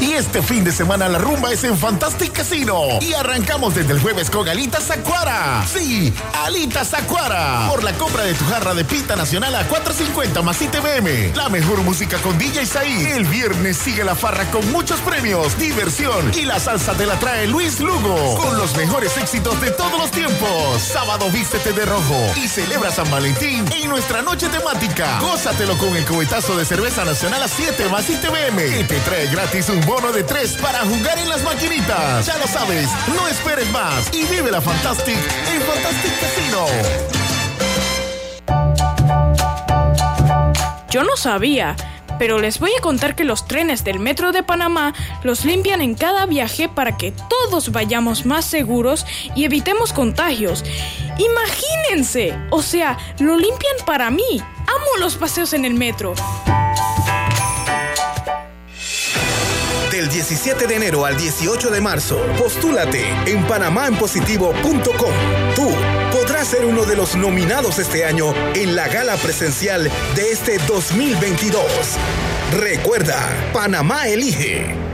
Y este fin de semana la rumba es en Fantastic Casino. Y arrancamos desde el jueves con Alitas Acuara. Sí, Alitas Acuara. Por la compra de tu jarra de pita nacional a 4.50 más ITBM. La mejor música con DJ Saí. El viernes sigue la farra con muchos premios, diversión y la salsa te la trae Luis Lugo. Con los mejores éxitos de todos los tiempos. Sábado vístete de rojo y celebra San Valentín en nuestra noche temática. Gózatelo con el cubetazo de cerveza nacional a 7 más ITBM. Que te trae gratis un bono de tres para jugar en las maquinitas. Ya lo sabes, no esperes más y vive la Fantastic en Fantastic Casino. Yo no sabía, pero les voy a contar que los trenes del Metro de Panamá los limpian en cada viaje para que todos vayamos más seguros y evitemos contagios. Imagínense, o sea, lo limpian para mí. Amo los paseos en el metro. Del 17 de enero al 18 de marzo, postúlate en panamaenpositivo.com. Tú podrás ser uno de los nominados este año en la gala presencial de este 2022. Recuerda, Panamá elige.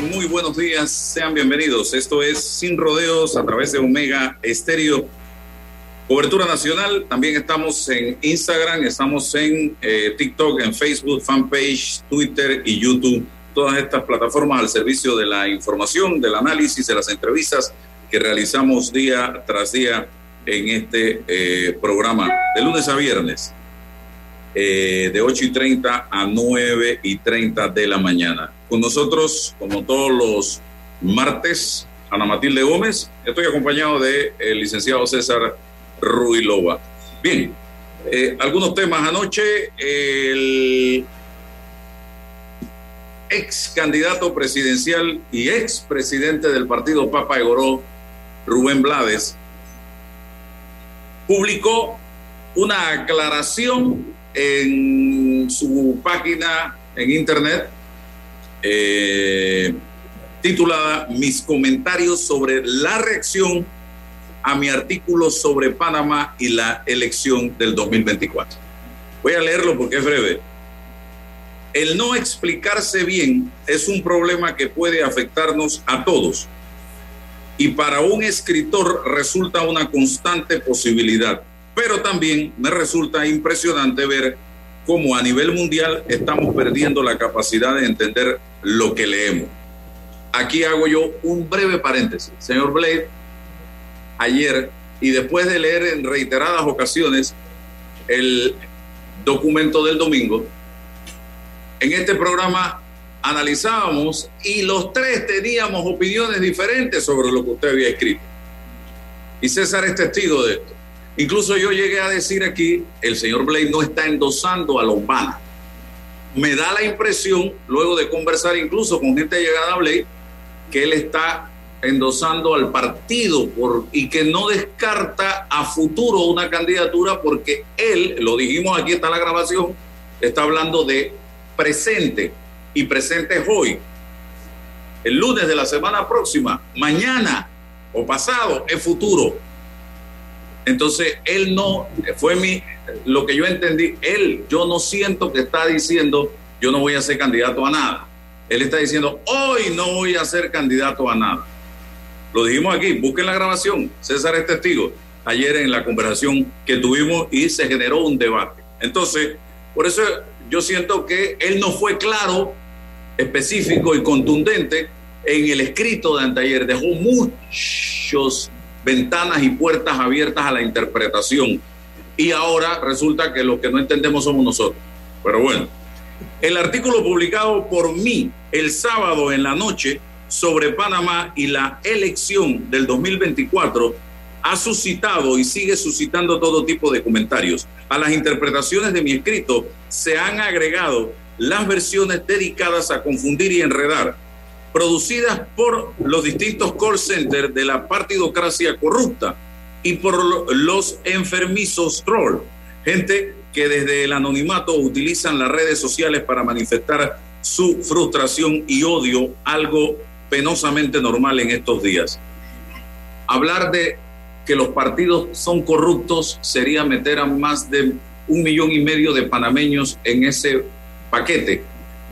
Muy buenos días, sean bienvenidos. Esto es Sin Rodeos a través de Omega Estéreo. Cobertura nacional, también estamos en Instagram, estamos en eh, TikTok, en Facebook, fanpage, Twitter y YouTube. Todas estas plataformas al servicio de la información, del análisis, de las entrevistas que realizamos día tras día en este eh, programa, de lunes a viernes, eh, de 8 y 30 a 9 y 30 de la mañana. Con nosotros, como todos los martes, Ana Matilde Gómez. Estoy acompañado del el licenciado César Ruilova. Bien, eh, algunos temas. Anoche, el ex candidato presidencial y ex presidente del partido Papa Egoró, Rubén Blades, publicó una aclaración en su página en internet eh, titulada Mis comentarios sobre la reacción a mi artículo sobre Panamá y la elección del 2024. Voy a leerlo porque es breve. El no explicarse bien es un problema que puede afectarnos a todos y para un escritor resulta una constante posibilidad, pero también me resulta impresionante ver cómo a nivel mundial estamos perdiendo la capacidad de entender lo que leemos. Aquí hago yo un breve paréntesis. Señor Blade, ayer y después de leer en reiteradas ocasiones el documento del domingo, en este programa analizábamos y los tres teníamos opiniones diferentes sobre lo que usted había escrito. Y César es testigo de esto. Incluso yo llegué a decir aquí, el señor Blade no está endosando a Lombana. Me da la impresión, luego de conversar incluso con gente llegada a Blade, que él está endosando al partido y que no descarta a futuro una candidatura porque él, lo dijimos aquí está la grabación, está hablando de presente y presente es hoy. El lunes de la semana próxima, mañana o pasado es futuro. Entonces, él no, fue mi, lo que yo entendí, él, yo no siento que está diciendo, yo no voy a ser candidato a nada. Él está diciendo, hoy no voy a ser candidato a nada. Lo dijimos aquí, busquen la grabación, César es testigo, ayer en la conversación que tuvimos y se generó un debate. Entonces, por eso yo siento que él no fue claro, específico y contundente en el escrito de anteayer, dejó muchos ventanas y puertas abiertas a la interpretación. Y ahora resulta que lo que no entendemos somos nosotros. Pero bueno, el artículo publicado por mí el sábado en la noche sobre Panamá y la elección del 2024 ha suscitado y sigue suscitando todo tipo de comentarios. A las interpretaciones de mi escrito se han agregado las versiones dedicadas a confundir y enredar producidas por los distintos call centers de la partidocracia corrupta y por los enfermizos troll, gente que desde el anonimato utilizan las redes sociales para manifestar su frustración y odio, algo penosamente normal en estos días. Hablar de que los partidos son corruptos sería meter a más de un millón y medio de panameños en ese paquete.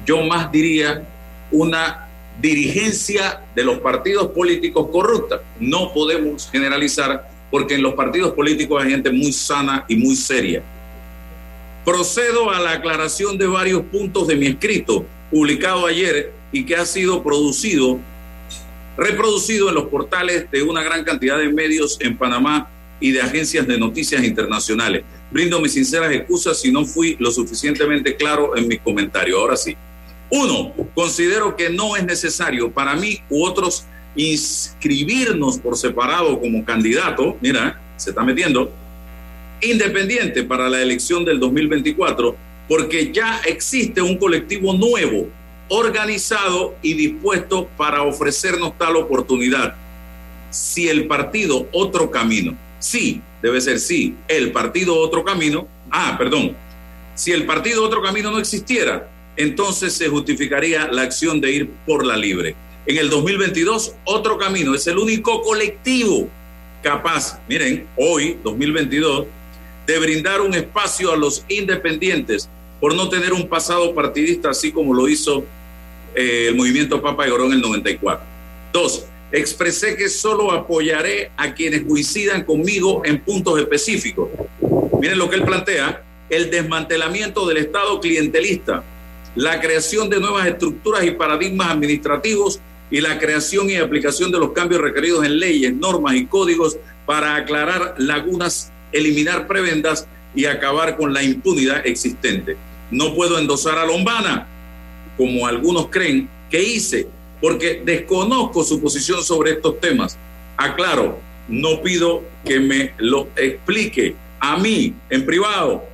Yo más diría una dirigencia de los partidos políticos corrupta. No podemos generalizar porque en los partidos políticos hay gente muy sana y muy seria. Procedo a la aclaración de varios puntos de mi escrito publicado ayer y que ha sido producido, reproducido en los portales de una gran cantidad de medios en Panamá y de agencias de noticias internacionales. Brindo mis sinceras excusas si no fui lo suficientemente claro en mis comentarios. Ahora sí. Uno, considero que no es necesario para mí u otros inscribirnos por separado como candidato, mira, se está metiendo, independiente para la elección del 2024, porque ya existe un colectivo nuevo, organizado y dispuesto para ofrecernos tal oportunidad. Si el partido Otro Camino, sí, debe ser sí, el partido Otro Camino, ah, perdón, si el partido Otro Camino no existiera, entonces se justificaría la acción de ir por la libre. En el 2022, otro camino, es el único colectivo capaz, miren, hoy, 2022, de brindar un espacio a los independientes por no tener un pasado partidista, así como lo hizo eh, el movimiento Papa Llorón en el 94. Dos, expresé que solo apoyaré a quienes coincidan conmigo en puntos específicos. Miren lo que él plantea, el desmantelamiento del Estado clientelista, la creación de nuevas estructuras y paradigmas administrativos y la creación y aplicación de los cambios requeridos en leyes, normas y códigos para aclarar lagunas, eliminar prebendas y acabar con la impunidad existente. No puedo endosar a Lombana, como algunos creen que hice, porque desconozco su posición sobre estos temas. Aclaro, no pido que me lo explique a mí en privado,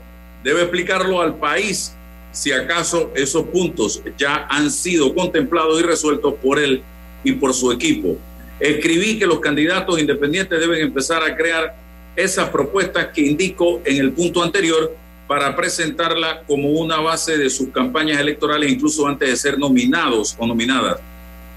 debe explicarlo al país si acaso esos puntos ya han sido contemplados y resueltos por él y por su equipo. Escribí que los candidatos independientes deben empezar a crear esas propuestas que indico en el punto anterior para presentarla como una base de sus campañas electorales, incluso antes de ser nominados o nominadas.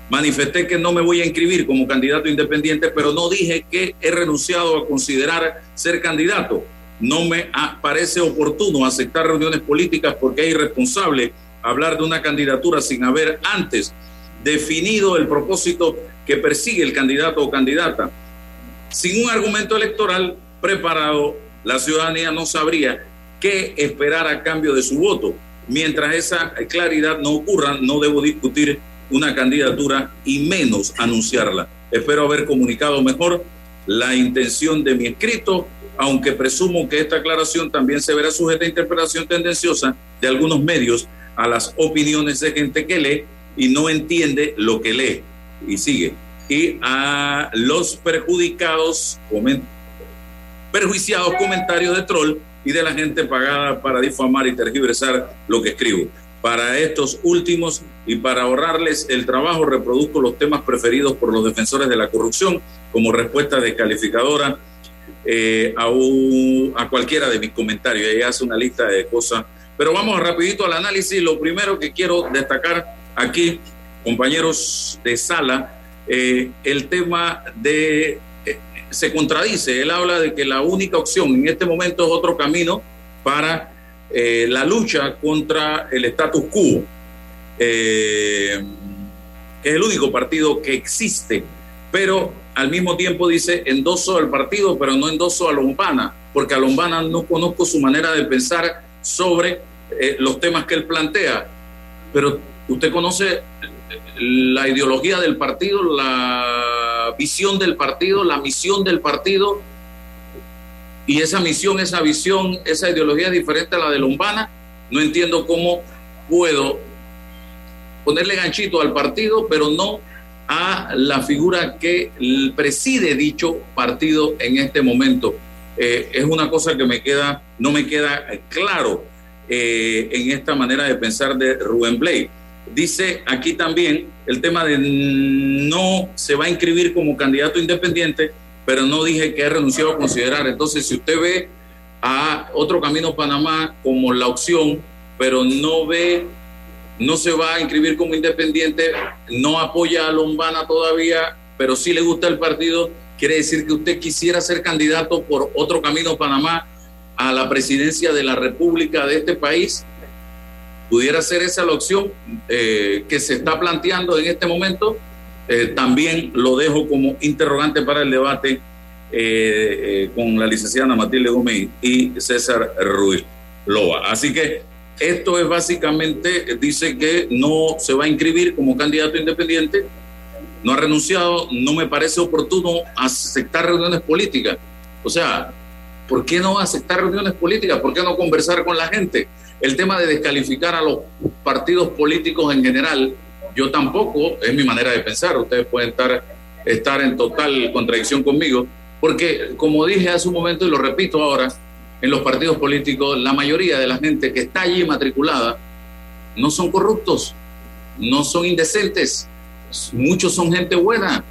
Manifesté que no me voy a inscribir como candidato independiente, pero no dije que he renunciado a considerar ser candidato no me parece oportuno aceptar reuniones políticas porque es irresponsable hablar de una candidatura sin haber antes definido el propósito que persigue el candidato o candidata. Sin un argumento electoral preparado, la ciudadanía no sabría qué esperar a cambio de su voto. Mientras esa claridad no ocurra, no debo discutir una candidatura y menos anunciarla. Espero haber comunicado mejor la intención de mi escrito aunque presumo que esta aclaración también se verá sujeta a interpretación tendenciosa de algunos medios a las opiniones de gente que lee y no entiende lo que lee. Y sigue. Y a los perjudicados, perjuiciados comentarios de troll y de la gente pagada para difamar y tergiversar lo que escribo. Para estos últimos y para ahorrarles el trabajo, reproduzco los temas preferidos por los defensores de la corrupción como respuesta descalificadora eh, a, a cualquiera de mis comentarios. Ella hace una lista de cosas. Pero vamos rapidito al análisis. Lo primero que quiero destacar aquí, compañeros de sala, eh, el tema de eh, se contradice. Él habla de que la única opción en este momento es otro camino para la lucha contra el status quo, es el único partido que existe, pero al mismo tiempo dice endoso al partido, pero no endoso a Lombana, porque a Lombana no conozco su manera de pensar sobre eh, los temas que él plantea, pero usted conoce la ideología del partido, la visión del partido, la misión del partido, y esa misión, esa visión, esa ideología es diferente a la de Lombana, no entiendo cómo puedo ponerle ganchito al partido, pero no a la figura que preside dicho partido en este momento. Eh, es una cosa que me queda, no me queda claro eh, en esta manera de pensar de Rubén Blake. Dice aquí también el tema de no se va a inscribir como candidato independiente, pero no dije que he renunciado a considerar. Entonces, si usted ve a otro camino Panamá como la opción, pero no ve, no se va a inscribir como independiente, no apoya a Lombana todavía, pero sí le gusta el partido, quiere decir que usted quisiera ser candidato por otro camino Panamá a la presidencia de la República de este país. Pudiera ser esa la opción eh, que se está planteando en este momento eh, también lo dejo como interrogante para el debate eh, con la licenciada Matilde Gómez y César Ruiz Loba. Así que esto es básicamente, dice que no se va a inscribir como candidato independiente, no ha renunciado, no me parece oportuno aceptar reuniones políticas. O sea, ¿por qué no aceptar reuniones políticas? ¿Por qué no conversar con la gente? El tema de descalificar a los partidos políticos en general yo tampoco, es mi manera de pensar, ustedes pueden estar, estar en total contradicción conmigo, porque como dije hace un momento y lo repito ahora, en los partidos políticos la mayoría de la gente que está allí matriculada no son corruptos, no son indecentes, muchos son gente buena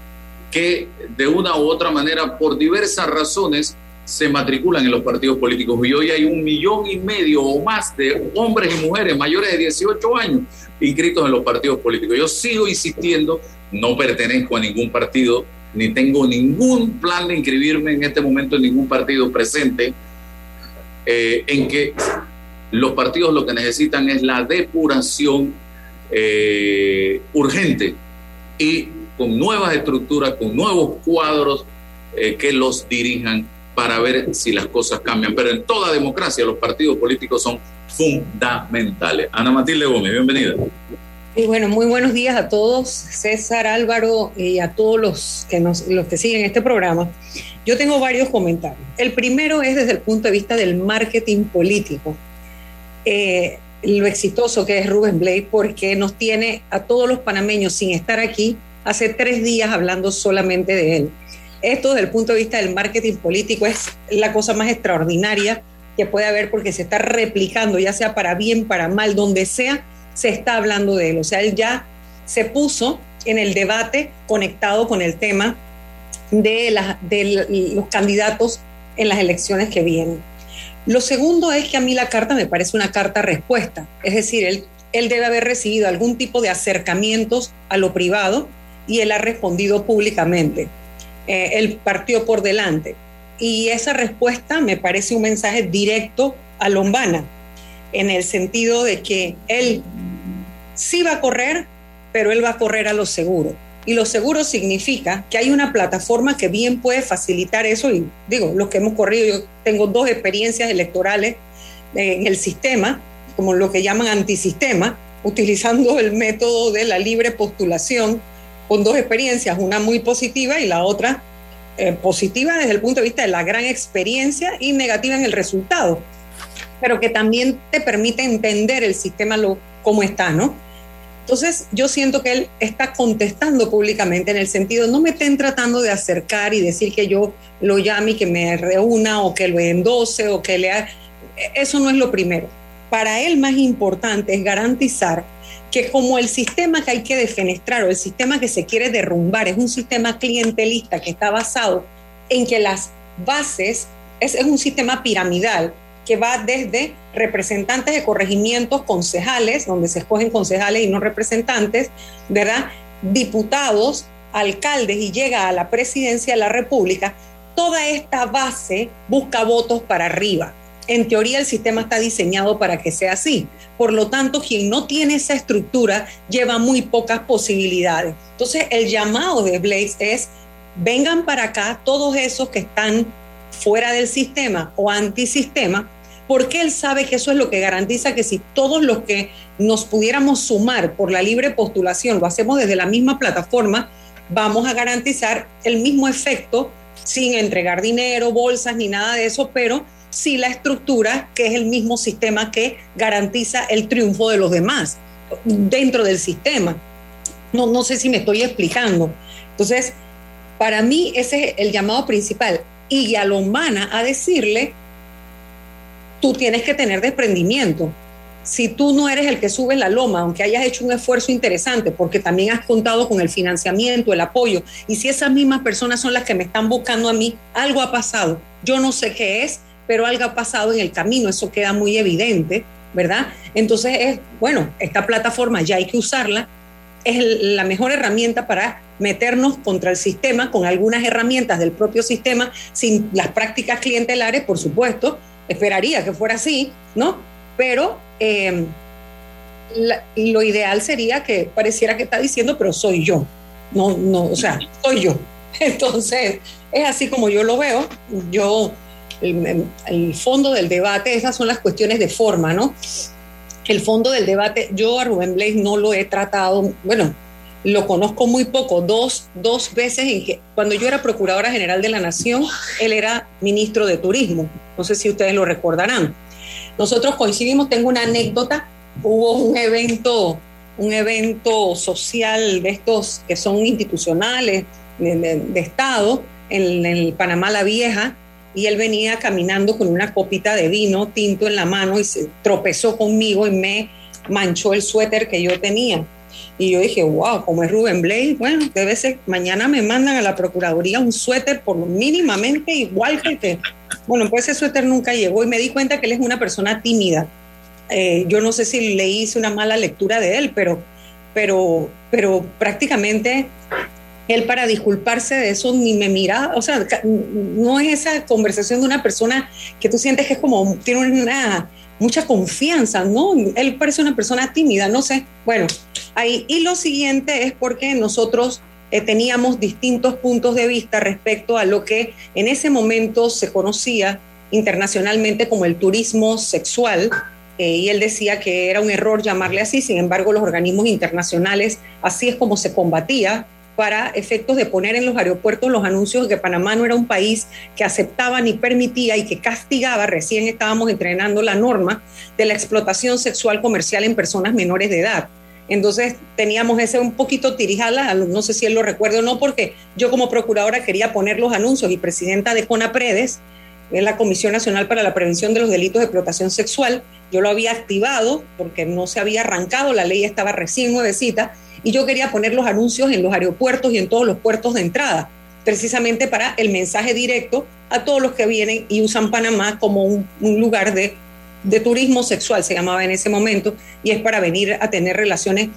que de una u otra manera, por diversas razones, se matriculan en los partidos políticos. Y hoy hay un millón y medio o más de hombres y mujeres mayores de 18 años inscritos en los partidos políticos. Yo sigo insistiendo, no pertenezco a ningún partido, ni tengo ningún plan de inscribirme en este momento en ningún partido presente, eh, en que los partidos lo que necesitan es la depuración eh, urgente y con nuevas estructuras, con nuevos cuadros eh, que los dirijan para ver si las cosas cambian. Pero en toda democracia los partidos políticos son fundamentales. Ana Matilde Gómez, bienvenida. Y bueno, muy buenos días a todos, César, Álvaro y a todos los que, nos, los que siguen este programa. Yo tengo varios comentarios. El primero es desde el punto de vista del marketing político. Eh, lo exitoso que es Rubén Blake porque nos tiene a todos los panameños sin estar aquí hace tres días hablando solamente de él. Esto desde el punto de vista del marketing político es la cosa más extraordinaria que puede haber porque se está replicando, ya sea para bien, para mal, donde sea, se está hablando de él. O sea, él ya se puso en el debate conectado con el tema de, los candidatos en las elecciones que vienen. Lo segundo es que a mí la carta me parece una carta respuesta, es decir, él, él debe haber recibido algún tipo de acercamientos a lo privado y él ha respondido públicamente. Eh, el partido por delante. Y esa respuesta me parece un mensaje directo a Lombana, en el sentido de que él sí va a correr, pero él va a correr a lo seguro. Y lo seguro significa que hay una plataforma que bien puede facilitar eso. Y digo, los que hemos corrido, yo tengo dos experiencias electorales en el sistema, como lo que llaman antisistema, utilizando el método de la libre postulación con dos experiencias, una muy positiva y la otra eh, positiva desde el punto de vista de la gran experiencia y negativa en el resultado, pero que también te permite entender el sistema lo, cómo está, ¿no? Entonces yo siento que él está contestando públicamente en el sentido, no me estén tratando de acercar y decir que yo lo llame y que me reúna o que lo endose o que le... Eso no es lo primero. Para él más importante es garantizar que como el sistema que hay que defenestrar o el sistema que se quiere derrumbar es un sistema clientelista que está basado en que las bases es, un sistema piramidal que va desde representantes de corregimientos, concejales, donde se escogen concejales y no representantes, ¿verdad? Diputados, alcaldes y llega a la presidencia de la República, toda esta base busca votos para arriba. En teoría el sistema está diseñado para que sea así. Por lo tanto, quien no tiene esa estructura lleva muy pocas posibilidades. Entonces, el llamado de Blaze es, vengan para acá todos esos que están fuera del sistema o antisistema, porque él sabe que eso es lo que garantiza que si todos los que nos pudiéramos sumar por la libre postulación lo hacemos desde la misma plataforma, vamos a garantizar el mismo efecto sin entregar dinero, bolsas ni nada de eso, pero sí la estructura, que es el mismo sistema que garantiza el triunfo de los demás dentro del sistema. No, no sé si me estoy explicando. Entonces, para mí ese es el llamado principal. Y a humana a decirle, tú tienes que tener desprendimiento. Si tú no eres el que sube la loma, aunque hayas hecho un esfuerzo interesante, porque también has contado con el financiamiento, el apoyo, y si esas mismas personas son las que me están buscando a mí, algo ha pasado. Yo no sé qué es, pero algo ha pasado en el camino, eso queda muy evidente, ¿verdad? Entonces es, bueno, esta plataforma ya hay que usarla, es la mejor herramienta para meternos contra el sistema con algunas herramientas del propio sistema, sin las prácticas clientelares, por supuesto, esperaría que fuera así, ¿no? Pero eh, lo ideal sería que pareciera que está diciendo, pero soy yo, no, no, o sea, soy yo. Entonces, es así como yo lo veo. Yo el, fondo del debate, esas son las cuestiones de forma, ¿no? El fondo del debate, yo a Rubén Blaze no lo he tratado, bueno, lo conozco muy poco, dos, dos veces en que cuando yo era Procuradora General de la Nación, él era ministro de Turismo, no sé si ustedes lo recordarán. Nosotros coincidimos, tengo una anécdota, hubo un evento, un evento social de estos que son institucionales, de, Estado, en el Panamá la Vieja, y él venía caminando con una copita de vino tinto en la mano y se tropezó conmigo y me manchó el suéter que yo tenía. Y yo dije, wow, como es Rubén Blade, bueno, debe ser, mañana me mandan a la Procuraduría un suéter por mínimamente igual que el que, bueno, pues ese suéter nunca llegó y me di cuenta que él es una persona tímida. Eh, yo no sé si le hice una mala lectura de él, pero, pero, pero prácticamente él para disculparse de eso ni me mira, o sea, no es esa conversación de una persona que tú sientes que es como, tiene una mucha confianza, ¿no? Él parece una persona tímida, no sé. Bueno, ahí. Y lo siguiente es porque nosotros eh, teníamos distintos puntos de vista respecto a lo que en ese momento se conocía internacionalmente como el turismo sexual, eh, y él decía que era un error llamarle así, sin embargo los organismos internacionales así es como se combatía para efectos de poner en los aeropuertos los anuncios de que Panamá no era un país que aceptaba ni permitía y que castigaba, recién estábamos entrenando la norma de la explotación sexual comercial en personas menores de edad. Entonces teníamos ese un poquito tirijala, no sé si él lo recuerda o no, porque yo como procuradora quería poner los anuncios y presidenta de CONAPREDES, es la Comisión Nacional para la Prevención de los Delitos de Explotación Sexual, yo lo había activado porque no se había arrancado, la ley estaba recién nuevecita, y yo quería poner los anuncios en los aeropuertos y en todos los puertos de entrada, precisamente para el mensaje directo a todos los que vienen y usan Panamá como un, lugar de, turismo sexual, se llamaba en ese momento, y es para venir a tener relaciones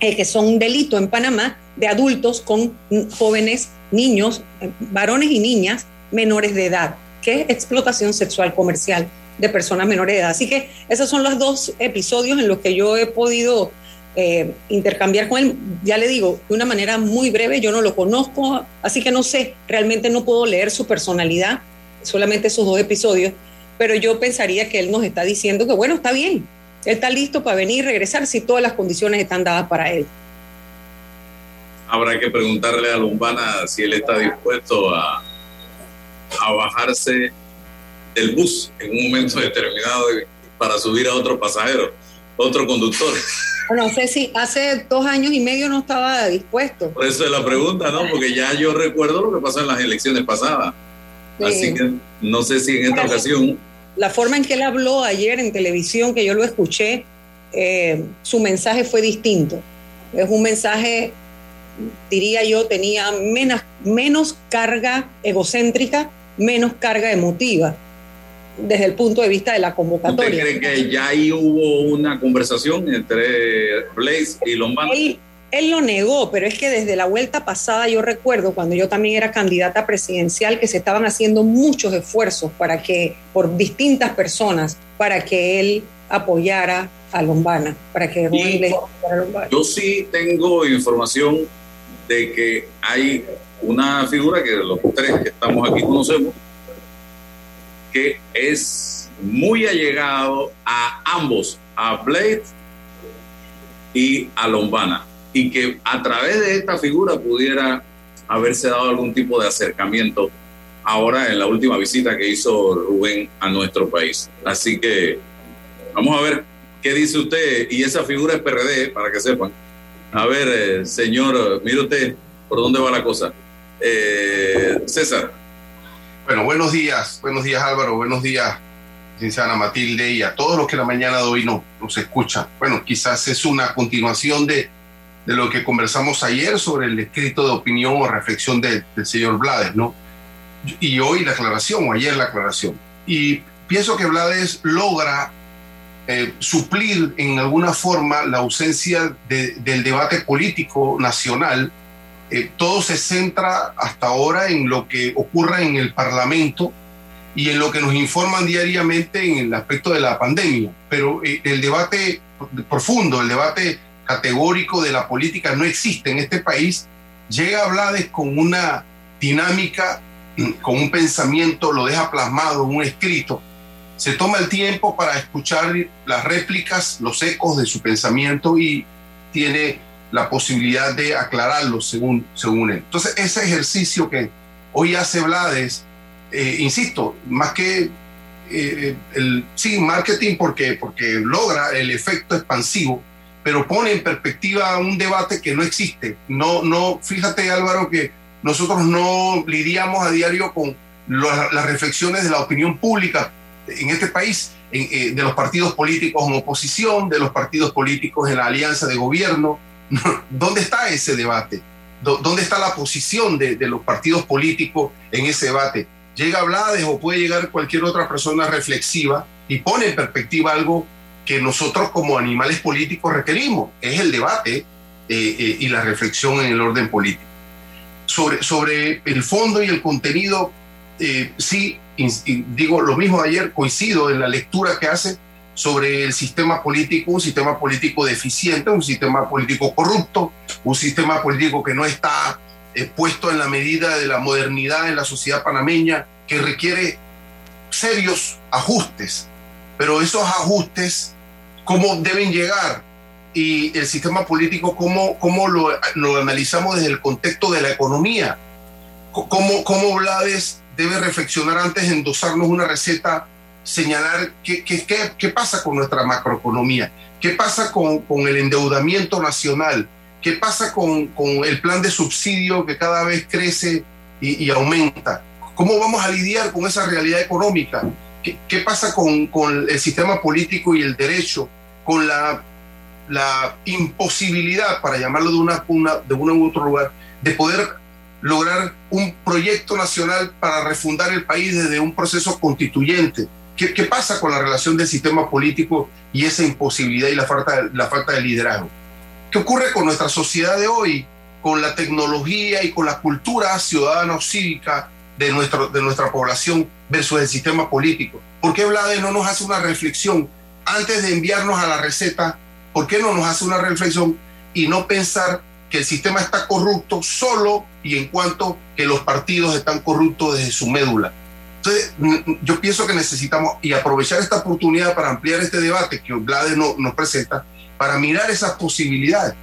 eh, que son un delito en Panamá de adultos con jóvenes, niños, varones y niñas menores de edad, que es explotación sexual comercial de personas menores de edad. Así que esos son los dos episodios en los que yo he podido eh, intercambiar con él, ya le digo, de una manera muy breve, yo no lo conozco, así que no sé, realmente no puedo leer su personalidad, solamente esos dos episodios, pero yo pensaría que él nos está diciendo que bueno, está bien, él está listo para venir y regresar si todas las condiciones están dadas para él. Habrá que preguntarle a Lumbana si él está dispuesto a, a bajarse del bus en un momento determinado para subir a otro pasajero, otro conductor. No sé si hace dos años y medio no estaba dispuesto. Por eso es la pregunta, ¿no? Porque ya yo recuerdo lo que pasó en las elecciones pasadas. Así que no sé si en esta ocasión... La forma en que él habló ayer en televisión, que yo lo escuché, eh, su mensaje fue distinto. Es un mensaje, diría yo, tenía menos, menos carga egocéntrica, menos carga emotiva desde el punto de vista de la convocatoria. ¿Usted cree que ya ahí hubo una conversación entre Blaze y Lombana? Él, él lo negó, pero es que desde la vuelta pasada yo recuerdo cuando yo también era candidata presidencial que se estaban haciendo muchos esfuerzos para que, por distintas personas, para que él apoyara a Lombana, para que Lombana. Yo sí tengo información de que hay una figura que los tres que estamos aquí conocemos, que es muy allegado a ambos, a Blade y a Lombana, y que a través de esta figura pudiera haberse dado algún tipo de acercamiento ahora en la última visita que hizo Rubén a nuestro país. Así que vamos a ver qué dice usted, y esa figura es PRD, para que sepan. A ver, eh, señor, mire usted por dónde va la cosa. Eh, César. Bueno, buenos días, buenos días Álvaro, buenos días Ana Matilde y a todos los que la mañana de hoy no, nos escuchan. Bueno, quizás es una continuación de, de lo que conversamos ayer sobre el escrito de opinión o reflexión del señor Blades, ¿no? Y hoy la aclaración, o ayer la aclaración. Y pienso que Blades logra eh, suplir en alguna forma la ausencia del debate político nacional eh, todo se centra hasta ahora en lo que ocurre en el Parlamento y en lo que nos informan diariamente en el aspecto de la pandemia. Pero eh, el debate profundo, el debate categórico de la política no existe en este país. Llega a Blades con una dinámica, con un pensamiento, lo deja plasmado en un escrito. Se toma el tiempo para escuchar las réplicas, los ecos de su pensamiento y tiene la posibilidad de aclararlo según, según él. Entonces, ese ejercicio que hoy hace Blades, eh, insisto, más que eh, el sí, marketing porque, porque logra el efecto expansivo, pero pone en perspectiva un debate que no existe. No, no, fíjate Álvaro que nosotros no lidiamos a diario con las reflexiones de la opinión pública en este país, eh, de los partidos políticos en oposición, de los partidos políticos en la alianza de gobierno, ¿Dónde está ese debate? ¿Dónde está la posición de, los partidos políticos en ese debate? Llega Blades o puede llegar cualquier otra persona reflexiva y pone en perspectiva algo que nosotros como animales políticos requerimos, es el debate eh, eh, y la reflexión en el orden político. Sobre, el fondo y el contenido, eh, sí, digo lo mismo ayer, coincido en la lectura que hace, sobre el sistema político, un sistema político deficiente, un sistema político corrupto, un sistema político que no está eh, puesto en la medida de la modernidad en la sociedad panameña, que requiere serios ajustes. Pero esos ajustes, ¿cómo deben llegar? Y el sistema político, ¿cómo, cómo lo, lo analizamos desde el contexto de la economía? ¿Cómo, cómo Blades debe reflexionar antes de endosarnos una receta señalar qué, qué, qué, pasa con nuestra macroeconomía, qué pasa con, con el endeudamiento nacional, qué pasa con, con, el plan de subsidio que cada vez crece y, y, aumenta, cómo vamos a lidiar con esa realidad económica, qué, qué pasa con, con, el sistema político y el derecho, con la, la imposibilidad, para llamarlo de una, una, de uno u otro lugar, de poder lograr un proyecto nacional para refundar el país desde un proceso constituyente ¿Qué, pasa con la relación del sistema político y esa imposibilidad y la falta, la falta de liderazgo? ¿Qué ocurre con nuestra sociedad de hoy, con la tecnología y con la cultura ciudadana o cívica de, nuestro, de nuestra población versus el sistema político? ¿Por qué Vlade no nos hace una reflexión antes de enviarnos a la receta? ¿Por qué no nos hace una reflexión y no pensar que el sistema está corrupto solo y en cuanto que los partidos están corruptos desde su médula? Entonces, yo pienso que necesitamos y aprovechar esta oportunidad para ampliar este debate que Blades no, nos presenta, para mirar esas posibilidades.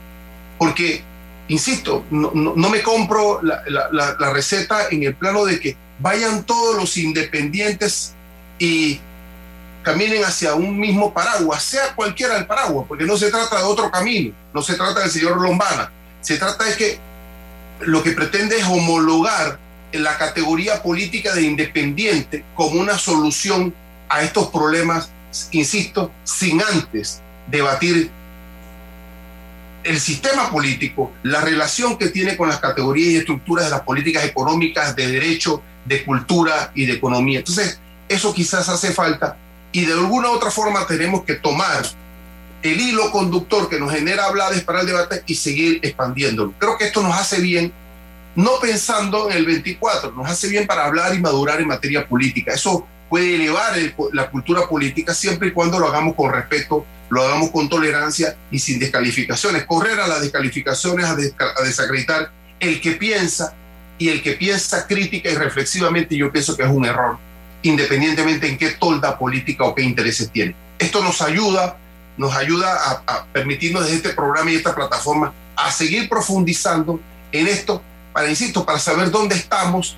Porque, insisto, no, no, me compro la, la, la, receta en el plano de que vayan todos los independientes y caminen hacia un mismo paraguas, sea cualquiera el paraguas, porque no se trata de otro camino, no se trata del señor Lombana, se trata de que lo que pretende es homologar la categoría política de independiente como una solución a estos problemas, insisto, sin antes debatir el sistema político, la relación que tiene con las categorías y estructuras de las políticas económicas, de derecho, de cultura y de economía. Entonces, eso quizás hace falta y de alguna u otra forma tenemos que tomar el hilo conductor que nos genera hablar para el debate y seguir expandiéndolo. Creo que esto nos hace bien, no pensando en el 24, nos hace bien para hablar y madurar en materia política. Eso puede elevar la cultura política siempre y cuando lo hagamos con respeto, lo hagamos con tolerancia y sin descalificaciones. Correr a las descalificaciones, a, a desacreditar el que piensa y el que piensa crítica y reflexivamente, yo pienso que es un error, independientemente en qué tolda política o qué intereses tiene. Esto nos ayuda, nos ayuda a, permitirnos desde este programa y esta plataforma a seguir profundizando en esto, para, insisto, para saber dónde estamos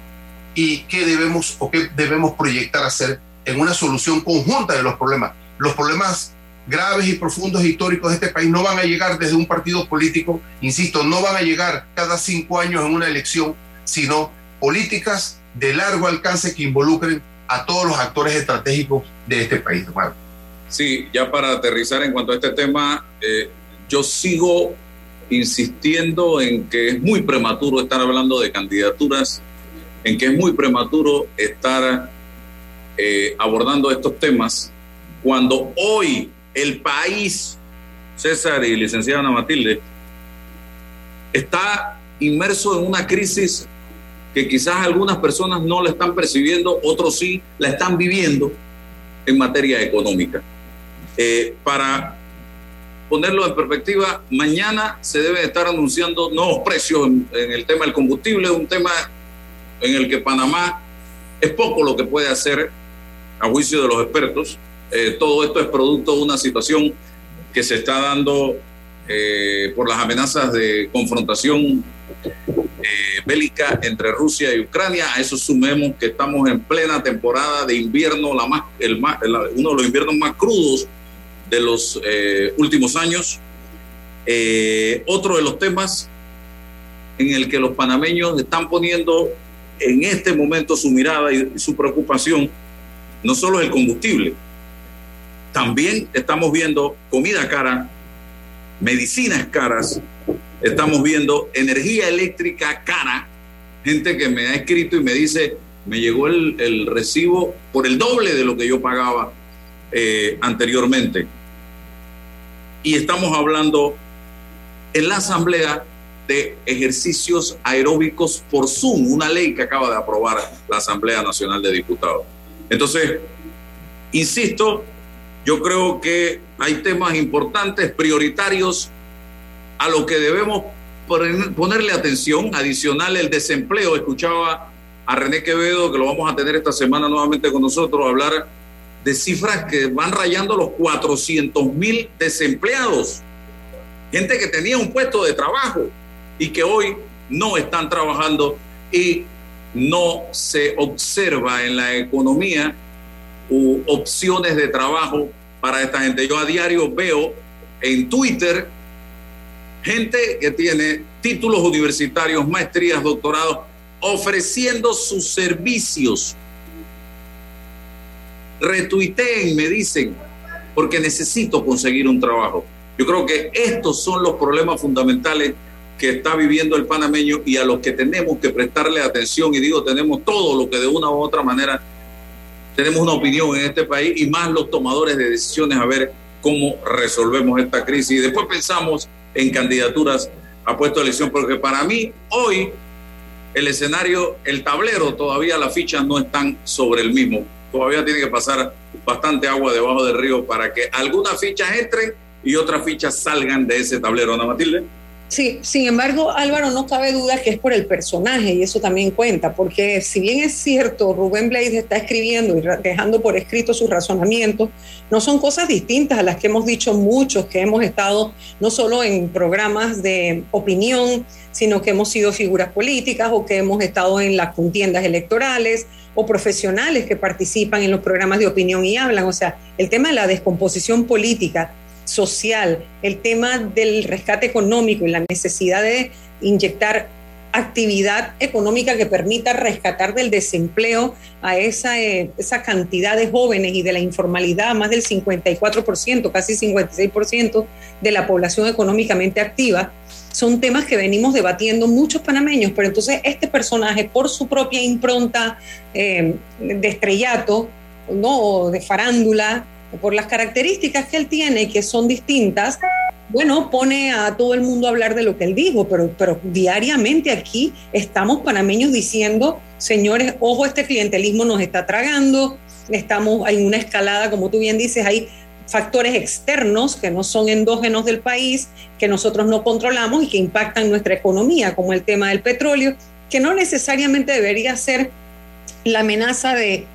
y qué debemos o qué debemos proyectar hacer en una solución conjunta de los problemas. Los problemas graves y profundos históricos de este país no van a llegar desde un partido político, insisto, no van a llegar cada cinco años en una elección, sino políticas de largo alcance que involucren a todos los actores estratégicos de este país. Sí, ya para aterrizar en cuanto a este tema, eh, yo sigo insistiendo en que es muy prematuro estar hablando de candidaturas, en que es muy prematuro estar eh, abordando estos temas, cuando hoy el país, César y licenciada Ana Matilde, está inmerso en una crisis que quizás algunas personas no la están percibiendo, otros sí la están viviendo en materia económica. Eh, para ponerlo en perspectiva, mañana se debe estar anunciando nuevos precios en, el tema del combustible, un tema en el que Panamá es poco lo que puede hacer a juicio de los expertos. Eh, todo esto es producto de una situación que se está dando eh, por las amenazas de confrontación eh, bélica entre Rusia y Ucrania. A eso sumemos que estamos en plena temporada de invierno, la más, el uno de los inviernos más crudos de los eh, últimos años. otro de los temas en el que los panameños están poniendo en este momento su mirada y su preocupación no solo es el combustible, también estamos viendo comida cara, medicinas caras, estamos viendo energía eléctrica cara, gente que me ha escrito y me dice, me llegó el, recibo por el doble de lo que yo pagaba eh, anteriormente. Y estamos hablando en la Asamblea de ejercicios aeróbicos por Zoom, una ley que acaba de aprobar la Asamblea Nacional de Diputados. Entonces, insisto, yo creo que hay temas importantes, prioritarios, a los que debemos ponerle atención. Adicional, el desempleo. Escuchaba a René Quevedo, que lo vamos a tener esta semana nuevamente con nosotros, hablar de cifras que van rayando los 400 mil desempleados. Gente que tenía un puesto de trabajo y que hoy no están trabajando y no se observa en la economía u opciones de trabajo para esta gente. Yo a diario veo en Twitter gente que tiene títulos universitarios, maestrías, doctorados, ofreciendo sus servicios. Retuiteen, me dicen, porque necesito conseguir un trabajo. Yo creo que estos son los problemas fundamentales que está viviendo el panameño y a los que tenemos que prestarle atención. Y digo, tenemos todo lo que de una u otra manera tenemos una opinión en este país y más los tomadores de decisiones a ver cómo resolvemos esta crisis. Y después pensamos en candidaturas a puesto de elección, porque para mí hoy el escenario, el tablero, todavía las fichas no están sobre el mismo. Todavía tiene que pasar bastante agua debajo del río para que algunas fichas entren y otras fichas salgan de ese tablero, Ana Matilde. Sí, sin embargo, Álvaro, no cabe duda que es por el personaje y eso también cuenta, porque si bien es cierto, Rubén Blades está escribiendo y dejando por escrito sus razonamientos, no son cosas distintas a las que hemos dicho muchos que hemos estado no solo en programas de opinión, sino que hemos sido figuras políticas o que hemos estado en las contiendas electorales o profesionales que participan en los programas de opinión y hablan. O sea, el tema de la descomposición política social, el tema del rescate económico y la necesidad de inyectar actividad económica que permita rescatar del desempleo a esa, eh, esa cantidad de jóvenes y de la informalidad, más del 54%, casi 56% de la población económicamente activa, son temas que venimos debatiendo muchos panameños, pero entonces este personaje, por su propia impronta eh, de estrellato, ¿no? de farándula, por las características que él tiene, que son distintas, bueno, pone a todo el mundo a hablar de lo que él dijo, pero, pero diariamente aquí estamos panameños diciendo, señores, ojo, este clientelismo nos está tragando, estamos en una escalada, como tú bien dices, hay factores externos que no son endógenos del país, que nosotros no controlamos y que impactan nuestra economía, como el tema del petróleo, que no necesariamente debería ser la amenaza de,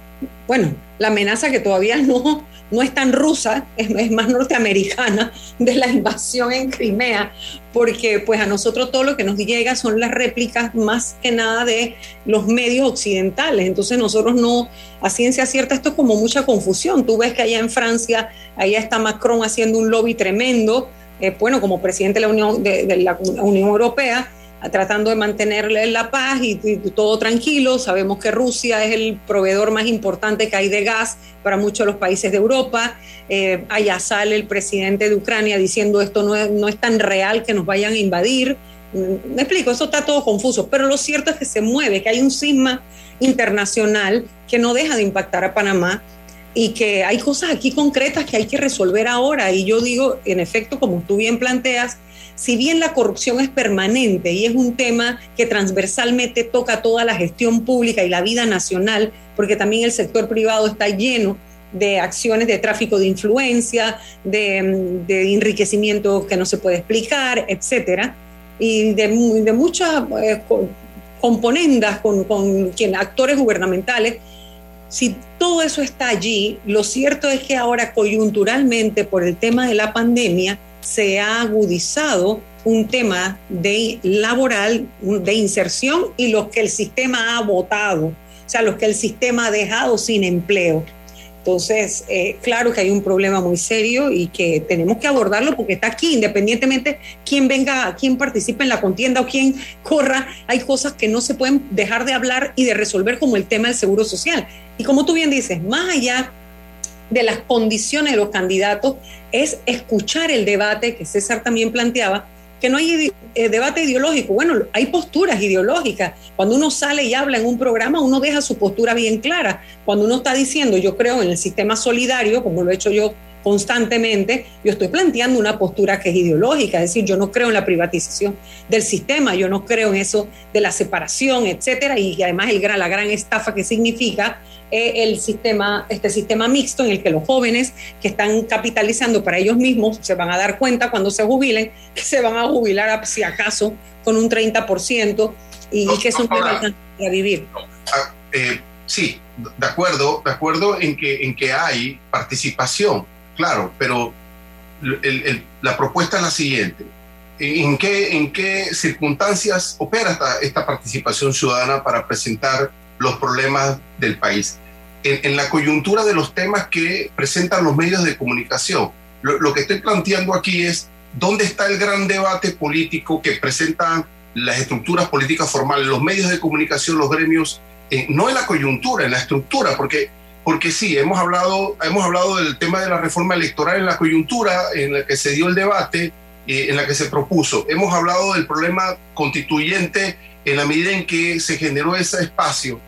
bueno, la amenaza que todavía no, no es tan rusa, es, más norteamericana de la invasión en Crimea, porque pues a nosotros todo lo que nos llega son las réplicas más que nada de los medios occidentales. Entonces nosotros no, a ciencia cierta, esto es como mucha confusión. Tú ves que allá en Francia, allá está Macron haciendo un lobby tremendo, eh, bueno, como presidente de la Unión, de la Unión Europea, tratando de mantenerle la paz y, todo tranquilo. Sabemos que Rusia es el proveedor más importante que hay de gas para muchos de los países de Europa. Eh, allá sale el presidente de Ucrania diciendo esto no es, no es tan real que nos vayan a invadir. Mm, me explico, eso está todo confuso, pero lo cierto es que se mueve, que hay un sisma internacional que no deja de impactar a Panamá y que hay cosas aquí concretas que hay que resolver ahora. Y yo digo, en efecto, como tú bien planteas, si bien la corrupción es permanente y es un tema que transversalmente toca toda la gestión pública y la vida nacional, porque también el sector privado está lleno de acciones de tráfico de influencia, de, enriquecimiento que no se puede explicar, etcétera, y de, muchas eh, componendas con actores gubernamentales. Si todo eso está allí, lo cierto es que ahora coyunturalmente por el tema de la pandemia, se ha agudizado un tema de laboral, de inserción y los que el sistema ha votado, o sea, los que el sistema ha dejado sin empleo. Entonces, eh, claro que hay un problema muy serio y que tenemos que abordarlo porque está aquí, independientemente quién venga, quién participe en la contienda o quién corra, hay cosas que no se pueden dejar de hablar y de resolver como el tema del seguro social. Y como tú bien dices, más allá de las condiciones de los candidatos es escuchar el debate que César también planteaba, que no hay eh, debate ideológico. Bueno, hay posturas ideológicas. Cuando uno sale y habla en un programa, uno deja su postura bien clara. Cuando uno está diciendo, yo creo en el sistema solidario, como lo he hecho yo constantemente, yo estoy planteando una postura que es ideológica, es decir, yo no creo en la privatización del sistema, yo no creo en eso de la separación, etcétera, y además el, la gran estafa que significa eh, el sistema, este sistema mixto en el que los jóvenes que están capitalizando para ellos mismos se van a dar cuenta cuando se jubilen que se van a jubilar si acaso con un 30% y, que es un tema para vivir. Ah, eh, sí, de acuerdo, de acuerdo en que, en que hay participación claro, pero la propuesta es la siguiente. ¿En qué, ¿En qué circunstancias opera esta, participación ciudadana para presentar los problemas del país? En, la coyuntura de los temas que presentan los medios de comunicación. Lo, que estoy planteando aquí es dónde está el gran debate político que presentan las estructuras políticas formales, los medios de comunicación, los gremios, eh, no en la coyuntura, en la estructura, porque porque sí, hemos hablado, hemos hablado del tema de la reforma electoral en la coyuntura en la que se dio el debate, eh, en la que se propuso. Hemos hablado del problema constituyente en la medida en que se generó ese espacio.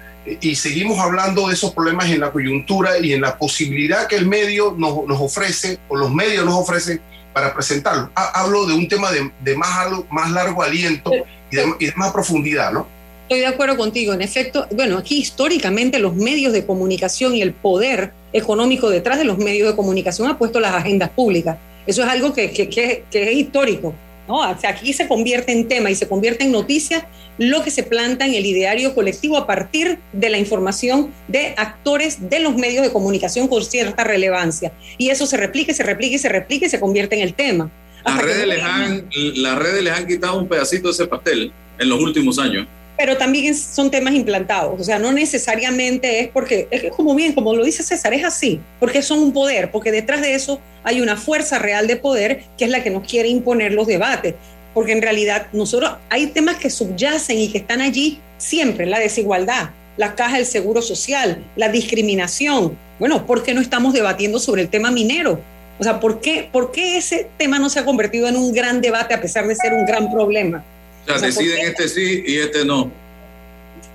Y seguimos hablando de esos problemas en la coyuntura y en la posibilidad que el medio nos, nos ofrece, o los medios nos ofrecen para presentarlo. Hablo de un tema de, de más, más largo aliento y de, y de más profundidad, ¿no? Estoy de acuerdo contigo. En efecto, bueno, aquí históricamente los medios de comunicación y el poder económico detrás de los medios de comunicación ha puesto las agendas públicas. Eso es algo que, que, es histórico. ¿No? aquí se convierte en tema y se convierte en noticia lo que se planta en el ideario colectivo a partir de la información de actores de los medios de comunicación con cierta relevancia. Y eso se replica, se replica se replica y se convierte en el tema. Las redes, les han, las redes les han quitado un pedacito de ese pastel en los últimos años pero también son temas implantados, o sea, no necesariamente es porque, es como bien, como lo dice César, es así, porque son un poder, porque detrás de eso hay una fuerza real de poder que es la que nos quiere imponer los debates, porque en realidad nosotros hay temas que subyacen y que están allí siempre, la desigualdad, la caja del seguro social, la discriminación. Bueno, ¿por qué no estamos debatiendo sobre el tema minero? O sea, ¿por qué, ¿por qué ese tema no se ha convertido en un gran debate a pesar de ser un gran problema? O sea, deciden este sí y este no.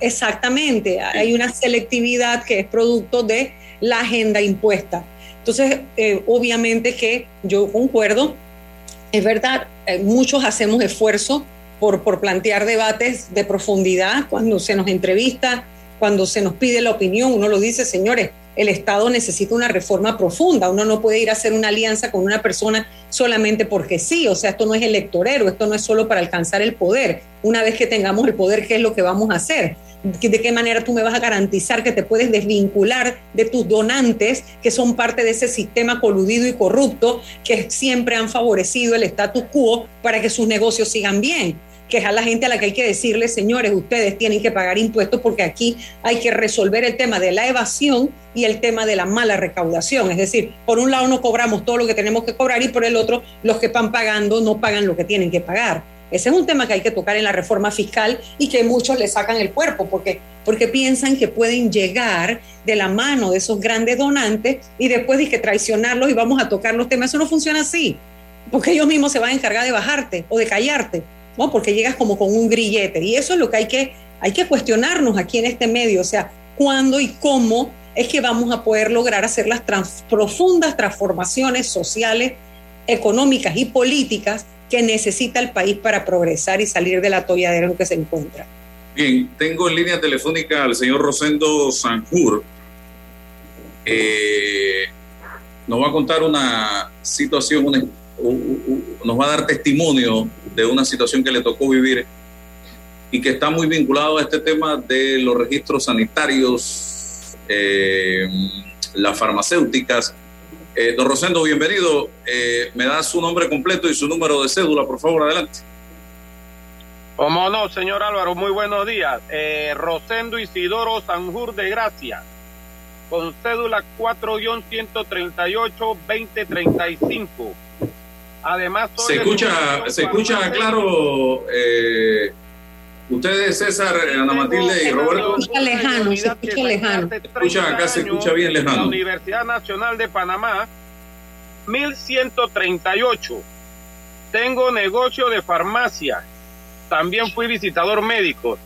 Exactamente, hay una selectividad que es producto de la agenda impuesta. Entonces, eh, obviamente que yo concuerdo, es verdad, eh, muchos hacemos esfuerzo por, por plantear debates de profundidad cuando se nos entrevista, cuando se nos pide la opinión, uno lo dice, señores, el Estado necesita una reforma profunda. Uno no puede ir a hacer una alianza con una persona solamente porque sí. O sea, esto no es electorero, esto no es solo para alcanzar el poder. Una vez que tengamos el poder, ¿qué es lo que vamos a hacer? ¿De qué manera tú me vas a garantizar que te puedes desvincular de tus donantes que son parte de ese sistema coludido y corrupto que siempre han favorecido el status quo para que sus negocios sigan bien? Que es a la gente a la que hay que decirle, señores, ustedes tienen que pagar impuestos porque aquí hay que resolver el tema de la evasión y el tema de la mala recaudación. Es decir, por un lado no cobramos todo lo que tenemos que cobrar y por el otro los que están pagando no pagan lo que tienen que pagar. Ese es un tema que hay que tocar en la reforma fiscal y que muchos le sacan el cuerpo porque, porque piensan que pueden llegar de la mano de esos grandes donantes y después de traicionarlos y vamos a tocar los temas. Eso no funciona así, porque ellos mismos se van a encargar de bajarte o de callarte. ¿No? Porque llegas como con un grillete. Y eso es lo que hay que, hay que cuestionarnos aquí en este medio, o sea, cuándo y cómo es que vamos a poder lograr hacer las profundas transformaciones sociales, económicas y políticas que necesita el país para progresar y salir de la atolladera en que se encuentra. Bien, tengo en línea telefónica al señor Rosendo Sanjur. Eh, nos va a contar una situación, una, nos va a dar testimonio de una situación que le tocó vivir y que está muy vinculado a este tema de los registros sanitarios, eh, las farmacéuticas. Eh, don Rosendo, bienvenido. Eh, ¿Me da su nombre completo y su número de cédula, por favor? Adelante. Como no, señor Álvaro, muy buenos días. Rosendo Isidoro Sanjur de Gracia, con cédula 4-138-2035 Además, se escucha, se escucha claro. Eh, ustedes, César, Ana Matilde y Roberto. Se escucha lejano, se escucha lejano. Escucha, acá se escucha bien lejano. La Universidad Nacional de Panamá, 1138. Tengo negocio de farmacia. También fui visitador médico.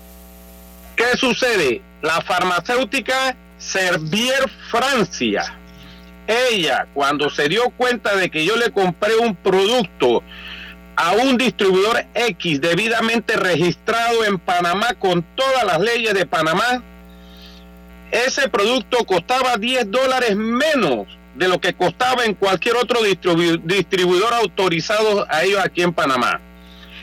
¿Qué sucede? La farmacéutica Servier Francia ella, cuando se dio cuenta de que yo le compré un producto a un distribuidor X debidamente registrado en Panamá con todas las leyes de Panamá, ese producto costaba 10 dólares menos de lo que costaba en cualquier otro distribuidor autorizado a ellos aquí en Panamá.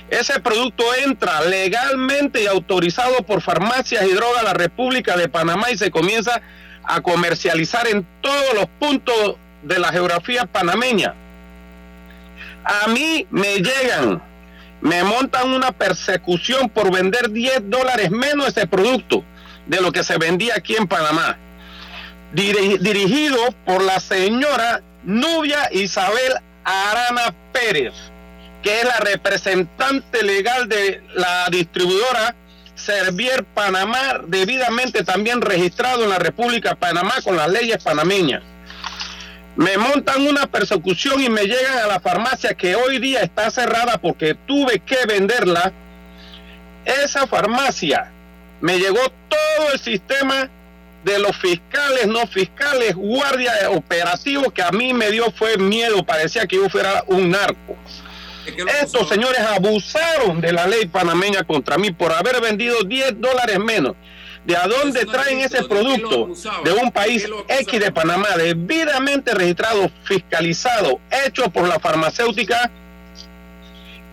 Ese producto entra legalmente y autorizado por farmacias y drogas a la República de Panamá y se comienza a comercializar en todos los puntos de la geografía panameña. A mí me llegan, me montan una persecución por vender 10 dólares menos ese producto de lo que se vendía aquí en Panamá. Dirigido por la señora Nubia Isabel Arana Pérez, que es la representante legal de la distribuidora Servier Panamá, debidamente también registrado en la República de Panamá con las leyes panameñas. Me montan una persecución y me llegan a la farmacia que hoy día está cerrada porque tuve que venderla. Esa farmacia me llegó todo el sistema de los fiscales, no fiscales, guardias operativos que a mí me dio fue miedo, parecía que yo fuera un narco. Estos señores abusaron de la ley panameña contra mí por haber vendido 10 dólares menos. ¿De a dónde traen ese producto? De un país X de Panamá, debidamente registrado, fiscalizado, hecho por la farmacéutica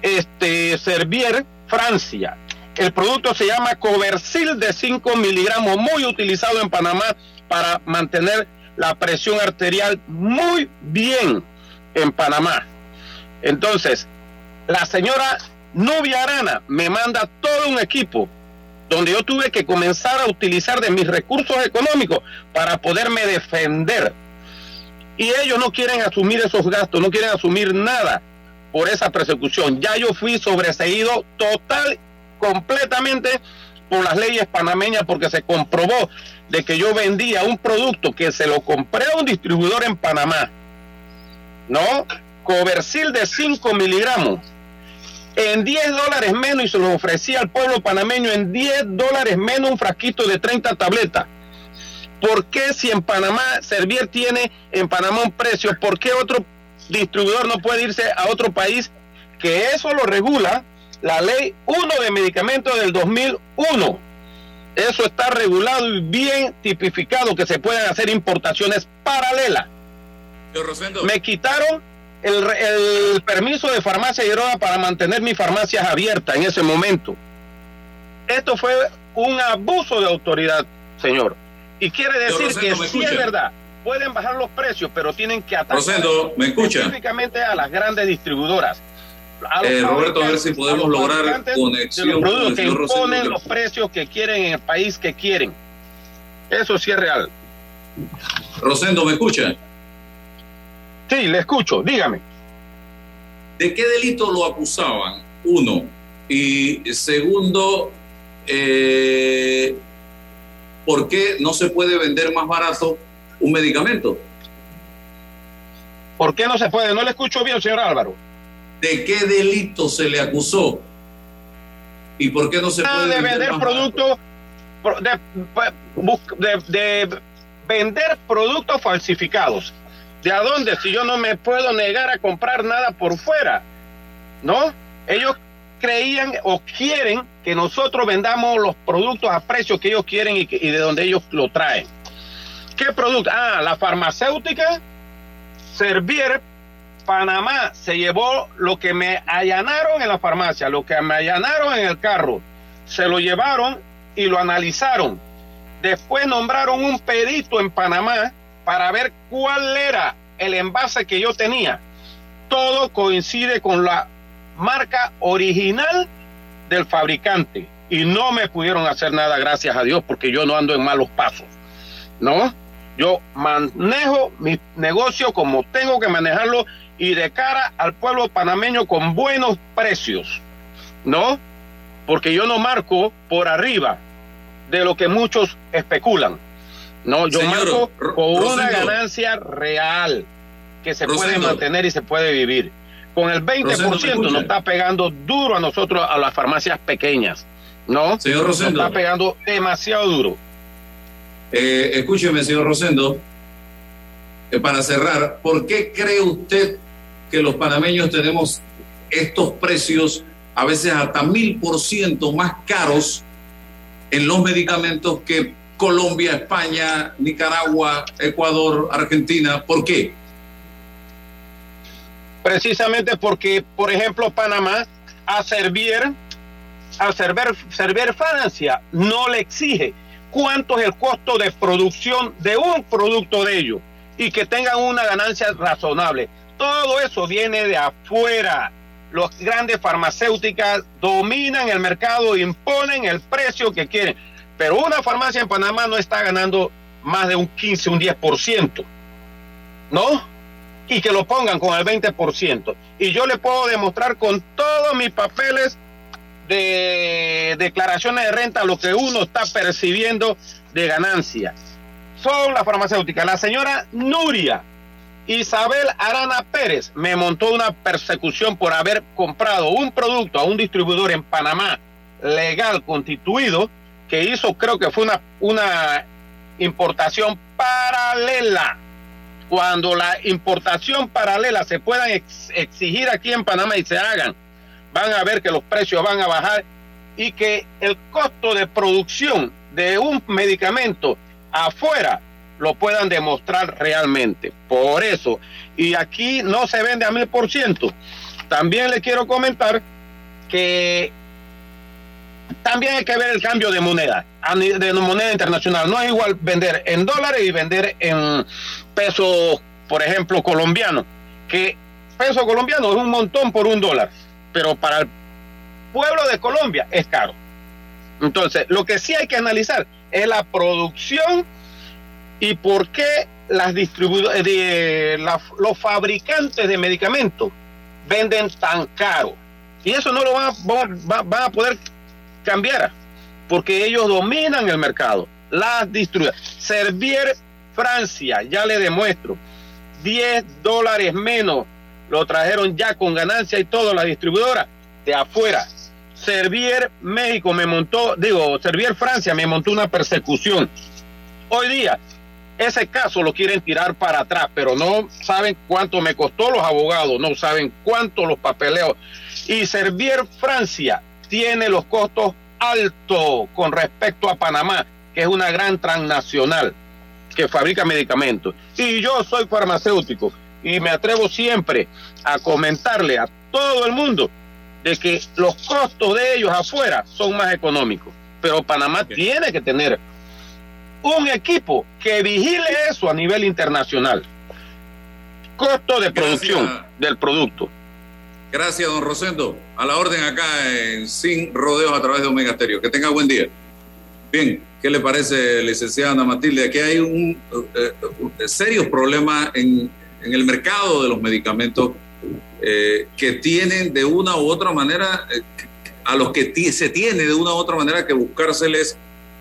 este, Servier Francia. El producto se llama Coversil de 5 miligramos, muy utilizado en Panamá para mantener la presión arterial muy bien en Panamá. Entonces, la señora Nubia Arana me manda todo un equipo donde yo tuve que comenzar a utilizar de mis recursos económicos para poderme defender. Y ellos no quieren asumir esos gastos, no quieren asumir nada por esa persecución. Ya yo fui sobreseído total, completamente por las leyes panameñas porque se comprobó de que yo vendía un producto que se lo compré a un distribuidor en Panamá. ¿No? Coversil de 5 miligramos en 10 dólares menos y se lo ofrecía al pueblo panameño en 10 dólares menos un frasquito de 30 tabletas. ¿Por qué si en Panamá Servier tiene en Panamá un precio, por qué otro distribuidor no puede irse a otro país? Que eso lo regula la ley 1 de medicamentos del 2001. Eso está regulado y bien tipificado que se pueden hacer importaciones paralelas. Me quitaron el, el, permiso de farmacia y droga para mantener mis farmacias abiertas en ese momento. Esto fue un abuso de autoridad, señor. Y quiere decir que sí es verdad, pueden bajar los precios, pero tienen que atacar ¿me escucha? específicamente a las grandes distribuidoras. Eh, Roberto, a ver si podemos lograr conexión los productos que imponen los precios que quieren en el país que quieren. Eso sí es real. Rosendo, ¿me escucha? Sí, le escucho, dígame. ¿De qué delito lo acusaban? Uno. Y segundo, eh, ¿por qué no se puede vender más barato un medicamento? ¿Por qué no se puede? No le escucho bien, señor Álvaro. ¿De qué delito se le acusó? ¿Y por qué no se puede de vender, productos de, de, vender productos falsificados? ¿De a dónde? Si yo no me puedo negar a comprar nada por fuera, ¿no? Ellos creían o quieren que nosotros vendamos los productos a precios que ellos quieren y, y de donde ellos lo traen. ¿Qué producto? Ah, la farmacéutica Servier Panamá se llevó lo que me allanaron en la farmacia, lo que me allanaron en el carro, se lo llevaron y lo analizaron. Después nombraron un perito en Panamá para ver cuál era el envase que yo tenía. Todo coincide con la marca original del fabricante y no me pudieron hacer nada, gracias a Dios, porque yo no ando en malos pasos. ¿No? Yo manejo mi negocio como tengo que manejarlo y de cara al pueblo panameño con buenos precios, ¿no? Porque yo no marco por arriba de lo que muchos especulan. No, yo marco con una ganancia real que se puede mantener y se puede vivir. Con el 20% nos está pegando duro a nosotros, a las farmacias pequeñas, ¿no? Señor Rosendo. Nos está pegando demasiado duro. Eh, escúcheme, señor Rosendo, eh, para cerrar, ¿por qué cree usted que los panameños tenemos estos precios a veces hasta mil por ciento más caros en los medicamentos que Colombia, España, Nicaragua, Ecuador, Argentina. ¿Por qué? Precisamente porque, por ejemplo, Panamá a Servir, a Servir, Servir Francia no le exige cuánto es el costo de producción de un producto de ellos y que tengan una ganancia razonable. Todo eso viene de afuera. Los grandes farmacéuticas dominan el mercado, imponen el precio que quieren. Pero una farmacia en Panamá no está ganando más de un 15, un 10%. ¿No? Y que lo pongan con el 20%. Y yo le puedo demostrar con todos mis papeles de declaraciones de renta lo que uno está percibiendo de ganancia. Son las farmacéuticas. La señora Nuria Isabel Arana Pérez me montó una persecución por haber comprado un producto a un distribuidor en Panamá legal constituido que hizo, creo que fue una, una importación paralela. Cuando la importación paralela se puedan exigir aquí en Panamá y se hagan, van a ver que los precios van a bajar y que el costo de producción de un medicamento afuera lo puedan demostrar realmente. Por eso, y aquí no se vende a mil por ciento. También le quiero comentar que también hay que ver el cambio de moneda, de moneda internacional. No es igual vender en dólares y vender en pesos, por ejemplo, colombiano, que peso colombiano es un montón por un dólar, pero para el pueblo de Colombia es caro. Entonces, lo que sí hay que analizar es la producción y por qué las eh, los fabricantes de medicamentos venden tan caro. Y eso no lo van a, van a poder cambiar, porque ellos dominan el mercado. Las distribuidoras. Servier Francia, ya le demuestro, 10 dólares menos lo trajeron ya con ganancia y todo la distribuidora de afuera. Servier México me montó, digo, Servier Francia me montó una persecución. Hoy día ese caso lo quieren tirar para atrás, pero no saben cuánto me costó los abogados, no saben cuánto los papeleos. Y Servier Francia tiene los costos altos con respecto a Panamá, que es una gran transnacional que fabrica medicamentos. Y yo soy farmacéutico y me atrevo siempre a comentarle a todo el mundo de que los costos de ellos afuera son más económicos. Pero Panamá tiene que tener un equipo que vigile eso a nivel internacional. Costo de producción del producto. Gracias, don Rosendo. A la orden acá en Sin Rodeos a través de Omega Stereo. Que tenga buen día. Bien, ¿qué le parece, licenciada Ana Matilde? Aquí hay un eh, eh, serios problemas en, en, el mercado de los medicamentos eh, que tienen de una u otra manera, eh, a los que se tiene de una u otra manera que buscárseles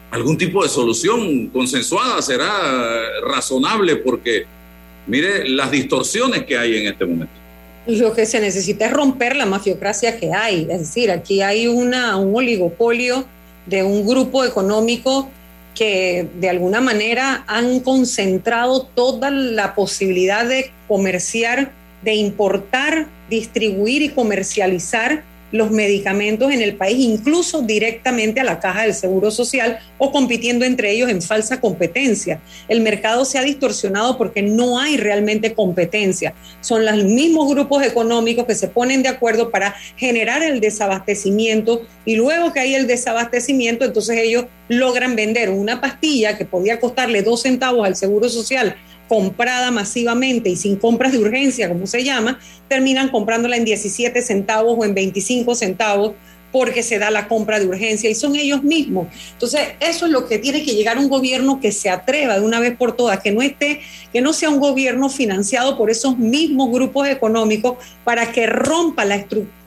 algún tipo de solución consensuada, será razonable porque, mire, las distorsiones que hay en este momento. Lo que se necesita es romper la mafiocracia que hay, es decir, aquí hay una, un oligopolio de un grupo económico que de alguna manera han concentrado toda la posibilidad de comerciar, de importar, distribuir y comercializar los medicamentos en el país, incluso directamente a la caja del Seguro Social o compitiendo entre ellos en falsa competencia. El mercado se ha distorsionado porque no hay realmente competencia. Son los mismos grupos económicos que se ponen de acuerdo para generar el desabastecimiento y luego que hay el desabastecimiento, entonces ellos logran vender una pastilla que podía costarle dos centavos al Seguro Social comprada masivamente y sin compras de urgencia, como se llama, terminan comprándola en 17 centavos o en 25 centavos porque se da la compra de urgencia y son ellos mismos. Entonces, eso es lo que tiene que llegar un gobierno que se atreva de una vez por todas, que no esté, que no sea un gobierno financiado por esos mismos grupos económicos para que rompa la estructura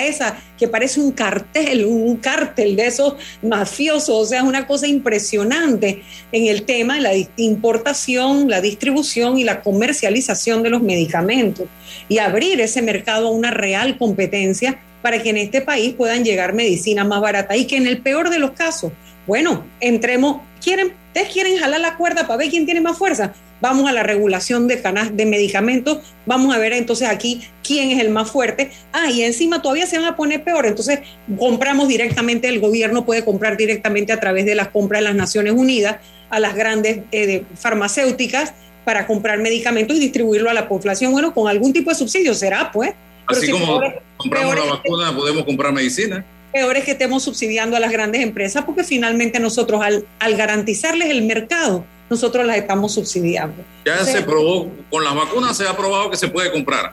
esa que parece un cartel, un cártel de esos mafiosos, o sea, es una cosa impresionante en el tema de la importación, la distribución y la comercialización de los medicamentos y abrir ese mercado a una real competencia para que en este país puedan llegar medicinas más baratas y que en el peor de los casos, bueno, entremos, quieren, ustedes quieren jalar la cuerda para ver quién tiene más fuerza, vamos a la regulación de, canas, de medicamentos, vamos a ver entonces aquí quién es el más fuerte. Ah, y encima todavía se van a poner peor, entonces compramos directamente, el gobierno puede comprar directamente a través de las compras de las Naciones Unidas a las grandes eh, farmacéuticas para comprar medicamentos y distribuirlo a la población, bueno, con algún tipo de subsidio, será pues. Así como compramos la vacuna, podemos comprar medicina peor es que estemos subsidiando a las grandes empresas porque finalmente nosotros al, al garantizarles el mercado nosotros las estamos subsidiando. Ya se probó, con las vacunas se ha probado que se puede comprar.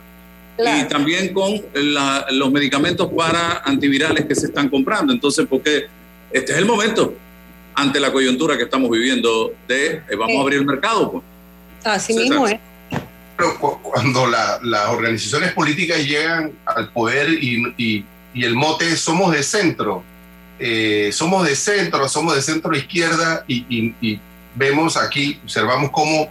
Y también con los medicamentos para antivirales que se están comprando. Entonces, porque este es el momento, ante la coyuntura que estamos viviendo, de eh, vamos a abrir el mercado. Pues. Así mismo es. Pero cuando las organizaciones políticas llegan al poder y, el mote somos de centro, eh, somos de centro, somos de centro izquierda y, y vemos aquí, observamos cómo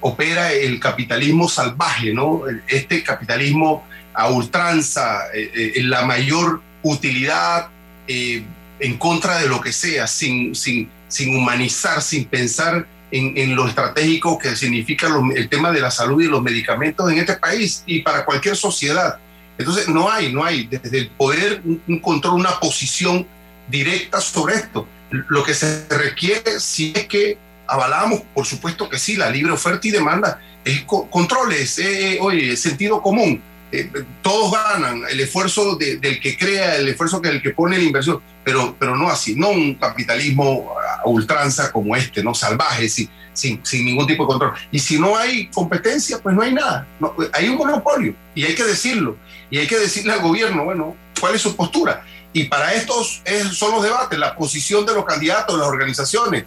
opera el capitalismo salvaje, ¿no? Este capitalismo a ultranza, eh, eh, la mayor utilidad, eh, en contra de lo que sea, sin, sin, sin humanizar, sin pensar en, en, lo estratégico que significa el tema de la salud y los medicamentos en este país y para cualquier sociedad. Entonces, no hay, no hay desde el poder un control, una posición directa sobre esto. Lo que se requiere, si es que avalamos, por supuesto que sí, la libre oferta y demanda, es controles, eh, oye, sentido común. Eh, todos ganan, el esfuerzo del que crea, el esfuerzo que el que pone la inversión, pero, pero no así, no un capitalismo a ultranza como este, no salvaje, sin, sin, sin ningún tipo de control. Y si no hay competencia, pues no hay nada, hay un monopolio y hay que decirlo, y hay que decirle al gobierno, bueno, cuál es su postura. Y para estos son los debates, la posición de los candidatos, de las organizaciones,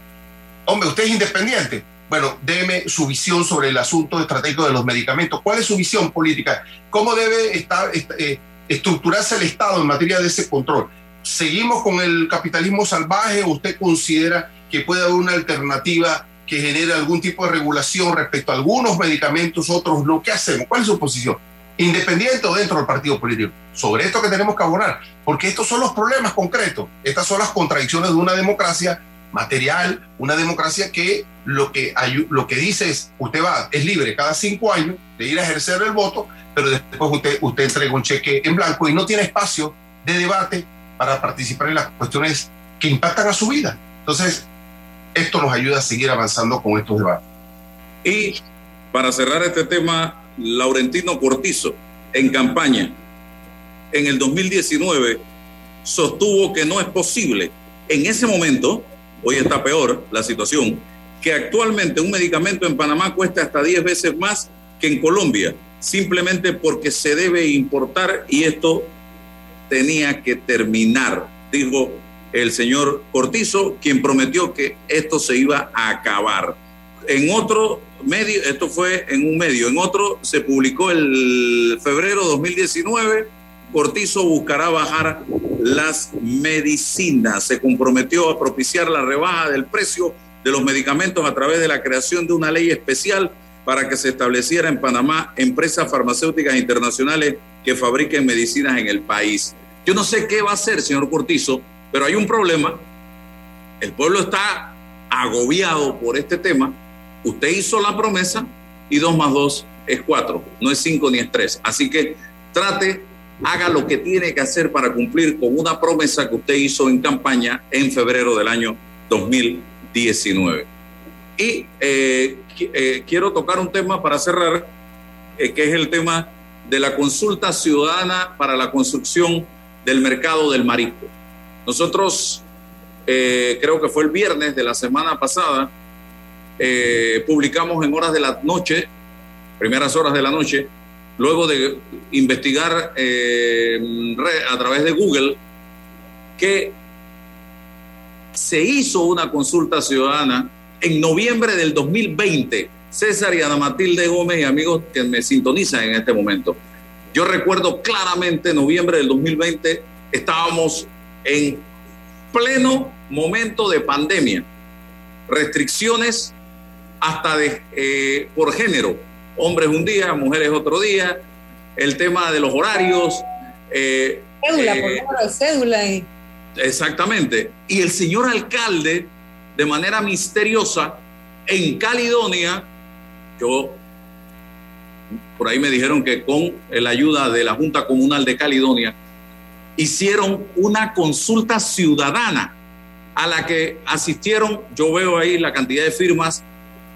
hombre, usted es independiente. Bueno, déme su visión sobre el asunto estratégico de los medicamentos. ¿Cuál es su visión política? ¿Cómo debe estar, eh, estructurarse el Estado en materia de ese control? ¿Seguimos con el capitalismo salvaje o usted considera que puede haber una alternativa que genere algún tipo de regulación respecto a algunos medicamentos, otros no? ¿Qué hacemos? ¿Cuál es su posición? Independiente o dentro del partido político. Sobre esto que tenemos que abonar, porque estos son los problemas concretos, estas son las contradicciones de una democracia material, una democracia que lo que, lo que dice es, usted va, es libre cada cinco años de ir a ejercer el voto, pero después usted, usted entrega un cheque en blanco y no tiene espacio de debate para participar en las cuestiones que impactan a su vida. Entonces, esto nos ayuda a seguir avanzando con estos debates. Y para cerrar este tema, Laurentino Cortizo, en campaña, en el 2019, sostuvo que no es posible en ese momento, hoy está peor la situación, que actualmente un medicamento en Panamá cuesta hasta 10 veces más que en Colombia, simplemente porque se debe importar y esto tenía que terminar, dijo el señor Cortizo, quien prometió que esto se iba a acabar. En otro medio, esto fue en un medio, en otro se publicó el febrero 2019, Cortizo buscará bajar las medicinas, se comprometió a propiciar la rebaja del precio de los medicamentos a través de la creación de una ley especial para que se estableciera en Panamá empresas farmacéuticas internacionales que fabriquen medicinas en el país. Yo no sé qué va a hacer, señor Cortizo, pero hay un problema. El pueblo está agobiado por este tema. Usted hizo la promesa y dos más dos es cuatro, no es cinco ni es tres. Así que trate, haga lo que tiene que hacer para cumplir con una promesa que usted hizo en campaña en febrero del año 2019. Y eh, eh, quiero tocar un tema para cerrar, eh, que es el tema de la consulta ciudadana para la construcción del mercado del marisco. Nosotros, eh, creo que fue el viernes de la semana pasada, eh, publicamos en horas de la noche, primeras horas de la noche, luego de investigar eh, a través de Google, que se hizo una consulta ciudadana en noviembre del 2020. César y Ana Matilde Gómez y amigos que me sintonizan en este momento. Yo recuerdo claramente noviembre del 2020 estábamos en pleno momento de pandemia, restricciones hasta de, eh, por género, hombres un día, mujeres otro día, el tema de los horarios. Eh, cédula, por eh, favor, cédula. Exactamente. Y el señor alcalde, de manera misteriosa, en Caledonia, yo por ahí me dijeron que con la ayuda de la Junta Comunal de Caledonia, hicieron una consulta ciudadana a la que asistieron, yo veo ahí la cantidad de firmas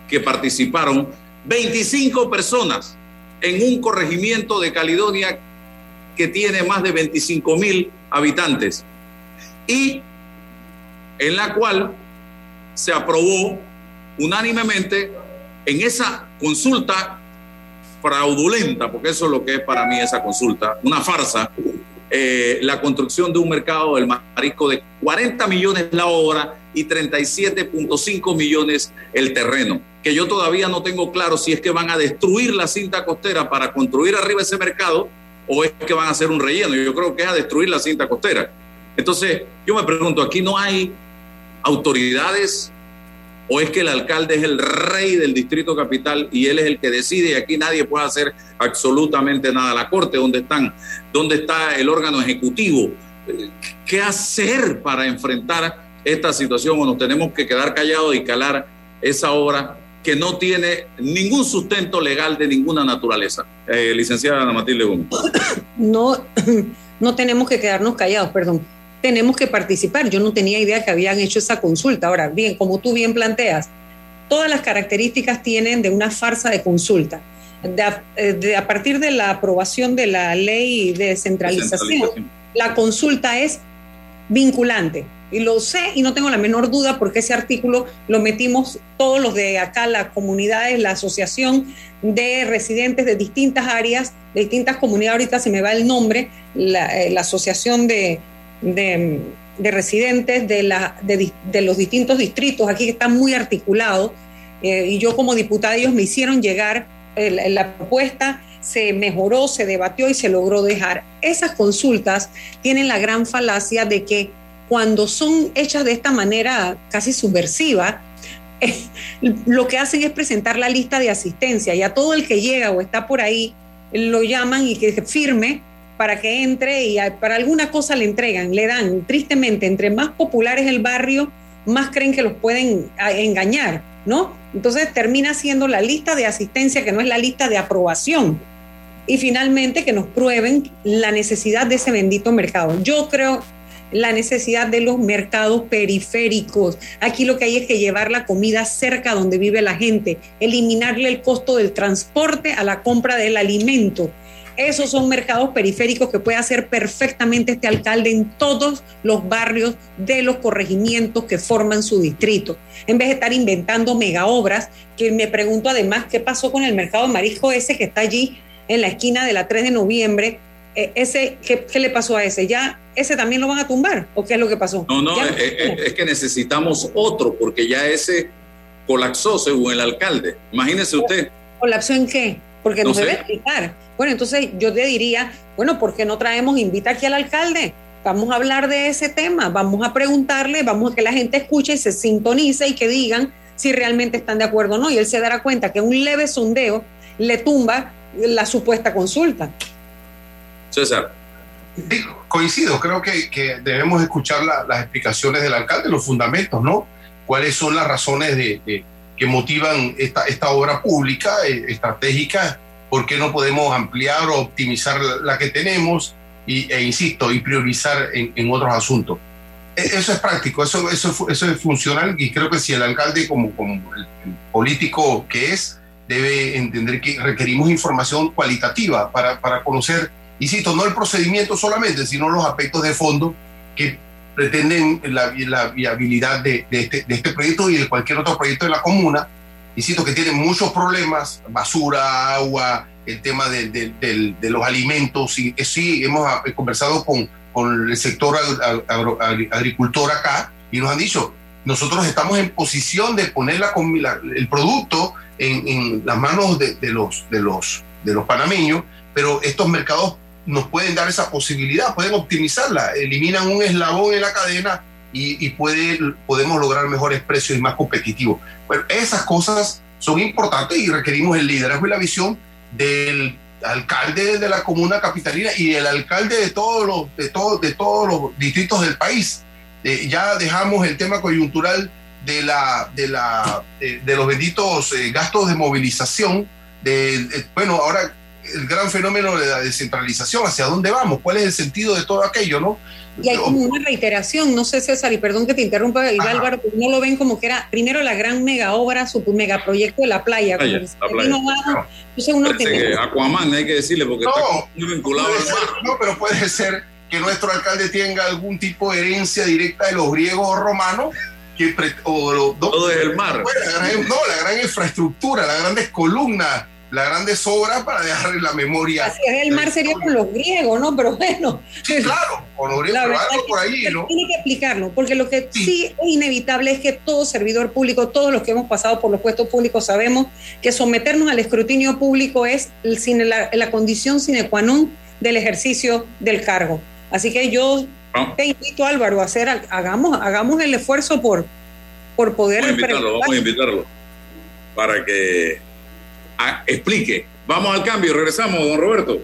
que participaron, 25 personas en un corregimiento de Caledonia que tiene más de 25 mil habitantes y en la cual se aprobó unánimemente en esa consulta fraudulenta, porque eso es lo que es para mí esa consulta, una farsa, eh, la construcción de un mercado del marisco de 40 millones la obra y 37.5 millones el terreno, que yo todavía no tengo claro si es que van a destruir la cinta costera para construir arriba ese mercado o es que van a hacer un relleno. Yo creo que es a destruir la cinta costera. Entonces, yo me pregunto, aquí no hay autoridades ¿O es que el alcalde es el rey del distrito capital y él es el que decide y aquí nadie puede hacer absolutamente nada? La corte, ¿dónde están? ¿Dónde está el órgano ejecutivo? ¿Qué hacer para enfrentar esta situación o nos tenemos que quedar callados y calar esa obra que no tiene ningún sustento legal de ninguna naturaleza? Eh, licenciada Ana Matilde Gómez. No, no tenemos que quedarnos callados, perdón tenemos que participar. Yo no tenía idea que habían hecho esa consulta. Ahora, bien, como tú bien planteas, todas las características tienen de una farsa de consulta. De a, partir de la aprobación de la ley de descentralización, la consulta es vinculante. Y lo sé y no tengo la menor duda porque ese artículo lo metimos todos los de acá, las comunidades, la asociación de residentes de distintas áreas, de distintas comunidades, ahorita se me va el nombre, la eh, asociación de, de, residentes de, la, de, los distintos distritos, aquí está muy articulado, eh, y yo como diputada ellos me hicieron llegar eh, la propuesta, se mejoró, se debatió y se logró dejar. Esas consultas tienen la gran falacia de que cuando son hechas de esta manera casi subversiva, lo que hacen es presentar la lista de asistencia y a todo el que llega o está por ahí lo llaman y que firme para que entre y para alguna cosa le entregan, le dan. Tristemente, entre más popular es el barrio, más creen que los pueden engañar, ¿no? Entonces termina siendo la lista de asistencia que no es la lista de aprobación. Y finalmente que nos prueben la necesidad de ese bendito mercado. Yo creo la necesidad de los mercados periféricos. Aquí lo que hay es que llevar la comida cerca donde vive la gente, eliminarle el costo del transporte a la compra del alimento. Esos son mercados periféricos que puede hacer perfectamente este alcalde en todos los barrios de los corregimientos que forman su distrito. En vez de estar inventando mega obras, que me pregunto además qué pasó con el mercado de marisco ese que está allí en la esquina de la 3 de noviembre. Eh, ese, ¿qué, le pasó a ese? ¿Ya ese también lo van a tumbar? ¿O qué es lo que pasó? No, no, es, es que necesitamos otro, porque ya ese colapsó según el alcalde. Imagínese usted. ¿Colapsó en qué? Porque nos debe explicar. Bueno, entonces yo te diría, bueno, ¿por qué no traemos, invita aquí al alcalde? Vamos a hablar de ese tema, vamos a preguntarle, vamos a que la gente escuche y se sintonice y que digan si realmente están de acuerdo o no. Y él se dará cuenta que un leve sondeo le tumba la supuesta consulta. César. coincido, creo que, debemos escuchar las explicaciones del alcalde, los fundamentos, ¿no? ¿Cuáles son las razones de que motivan esta, esta obra pública eh, estratégica, ¿por qué no podemos ampliar o optimizar la, que tenemos? Y, e insisto, y priorizar en, en otros asuntos. E, eso es práctico, eso, eso, eso es funcional y creo que si el alcalde como, como el, político que es, debe entender que requerimos información cualitativa para, para conocer, insisto, no el procedimiento solamente, sino los aspectos de fondo que pretenden la, la viabilidad de, de, este, de, este, proyecto y de cualquier otro proyecto de la comuna. Insisto que tiene muchos problemas, basura, agua, el tema de, de los alimentos. Y eh, sí, hemos ah, conversado con, con el sector agricultor acá y nos han dicho, nosotros estamos en posición de poner la, el producto en, en, las manos de, los, de, los, de los panameños, pero estos mercados nos pueden dar esa posibilidad, pueden optimizarla, eliminan un eslabón en la cadena y, puede, podemos lograr mejores precios y más competitivos. Esas cosas son importantes y requerimos el liderazgo y la visión del alcalde de la comuna capitalina y el alcalde de todos los, de todos, de todos los distritos del país. Eh, ya dejamos el tema coyuntural de, la, de, la, de, los benditos eh, gastos de movilización. De, bueno, ahora el gran fenómeno de la descentralización, hacia dónde vamos, cuál es el sentido de todo aquello, ¿no? Y hay como una reiteración, no sé César, y perdón que te interrumpa, Álvaro, pero no lo ven como que era primero la gran mega obra, su megaproyecto de la playa. playa, la playa. No. Entonces uno Aquaman, hay que decirle, porque está muy vinculado al mar. No, pero puede ser que nuestro alcalde tenga algún tipo de herencia directa de los griegos o romanos. Que o, Todo es el mar. no, la gran infraestructura, las grandes columnas la grande sobra para dejar en la memoria. Así es, el mar sería con los griegos, ¿no? Pero bueno. Sí, claro, con los griegos, pero por ahí, ¿no? Tiene que explicarlo, porque lo que sí. es inevitable es que todo servidor público, todos los que hemos pasado por los puestos públicos, sabemos que someternos al escrutinio público es la, la condición sine qua non del ejercicio del cargo. Así que yo te invito, Álvaro, a hacer, hagamos, hagamos el esfuerzo por, por poder. Vamos a invitarlo, vamos a invitarlo para que explique. Vamos al cambio, regresamos, don Roberto.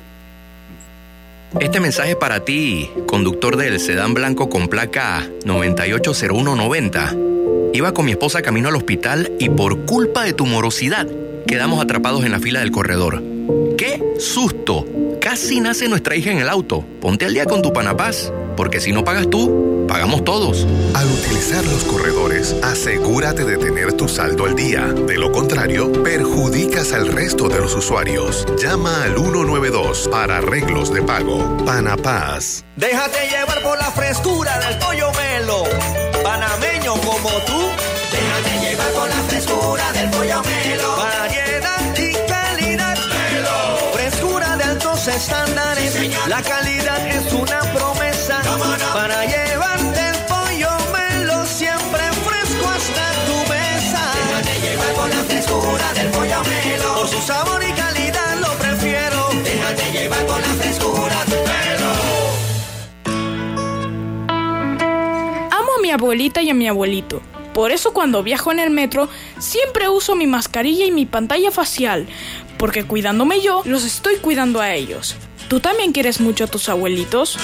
Este mensaje para ti, conductor del sedán blanco con placa 980190. Iba con mi esposa camino al hospital y por culpa de tu morosidad quedamos atrapados en la fila del corredor. ¡Qué susto! Casi nace nuestra hija en el auto. Ponte al día con tu panapaz, porque si no pagas tú, pagamos todos. Al utilizar los corredores, asegúrate de tener tu saldo al día. De lo contrario, perjudicas al resto de los usuarios. Llama al 192 para arreglos de pago. Panapaz. Déjate llevar por la frescura del pollo melo. Panameño como tú. Déjate llevar por la frescura del pollo melo. Variedad y calidad. Melo. Frescura de altos estándares. la calidad abuelita y a mi abuelito. Por eso cuando viajo en el metro siempre uso mi mascarilla y mi pantalla facial, porque cuidándome yo, los estoy cuidando a ellos. ¿Tú también quieres mucho a tus abuelitos?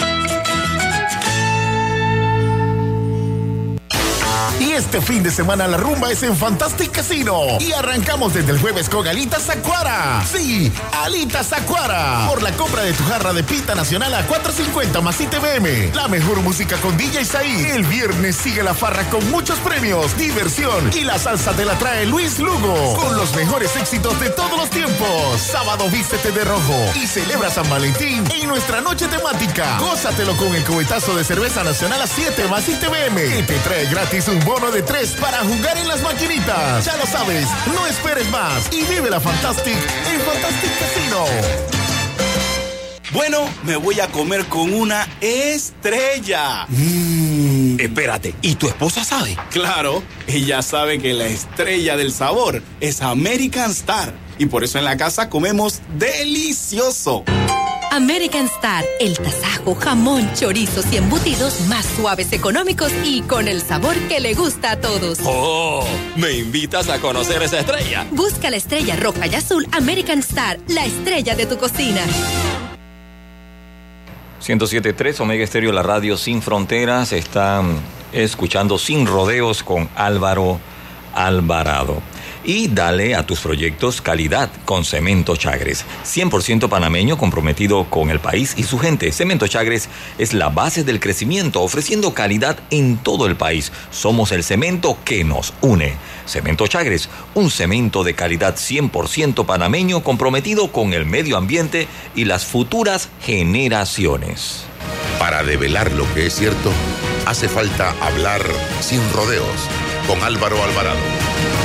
Este fin de semana la rumba es en Fantastic Casino. Y arrancamos desde el jueves con Alitas Acuara. Sí, Alitas Acuara. Por la compra de tu jarra de pita nacional a 450 más ITBM. La mejor música con DJ Saí. El viernes sigue la farra con muchos premios, diversión y la salsa te la trae Luis Lugo. Con los mejores éxitos de todos los tiempos. Sábado vístete de rojo y celebra San Valentín en nuestra noche temática. Gózatelo con el cubetazo de cerveza nacional a 7 más ITBM. Y te trae gratis un bono de 3 para jugar en las maquinitas. Ya lo sabes, no esperes más y vive la Fantastic en Fantastic Casino. Bueno, me voy a comer con una estrella. Mm. Espérate, ¿y tu esposa sabe? Claro, ella sabe que la estrella del sabor es American Star. Y por eso en la casa comemos delicioso. American Star, el tasajo, jamón, chorizos y embutidos más suaves, económicos y con el sabor que le gusta a todos. ¡Oh! ¿Me invitas a conocer esa estrella? Busca la estrella roja y azul American Star, la estrella de tu cocina. 107.3 Omega Estéreo, la radio sin fronteras. Están escuchando Sin Rodeos con Álvaro Alvarado. Y dale a tus proyectos calidad con Cemento Chagres. 100% panameño comprometido con el país y su gente. Cemento Chagres es la base del crecimiento, ofreciendo calidad en todo el país. Somos el cemento que nos une. Cemento Chagres, un cemento de calidad 100% panameño comprometido con el medio ambiente y las futuras generaciones. Para develar lo que es cierto, hace falta hablar sin rodeos con Álvaro Alvarado.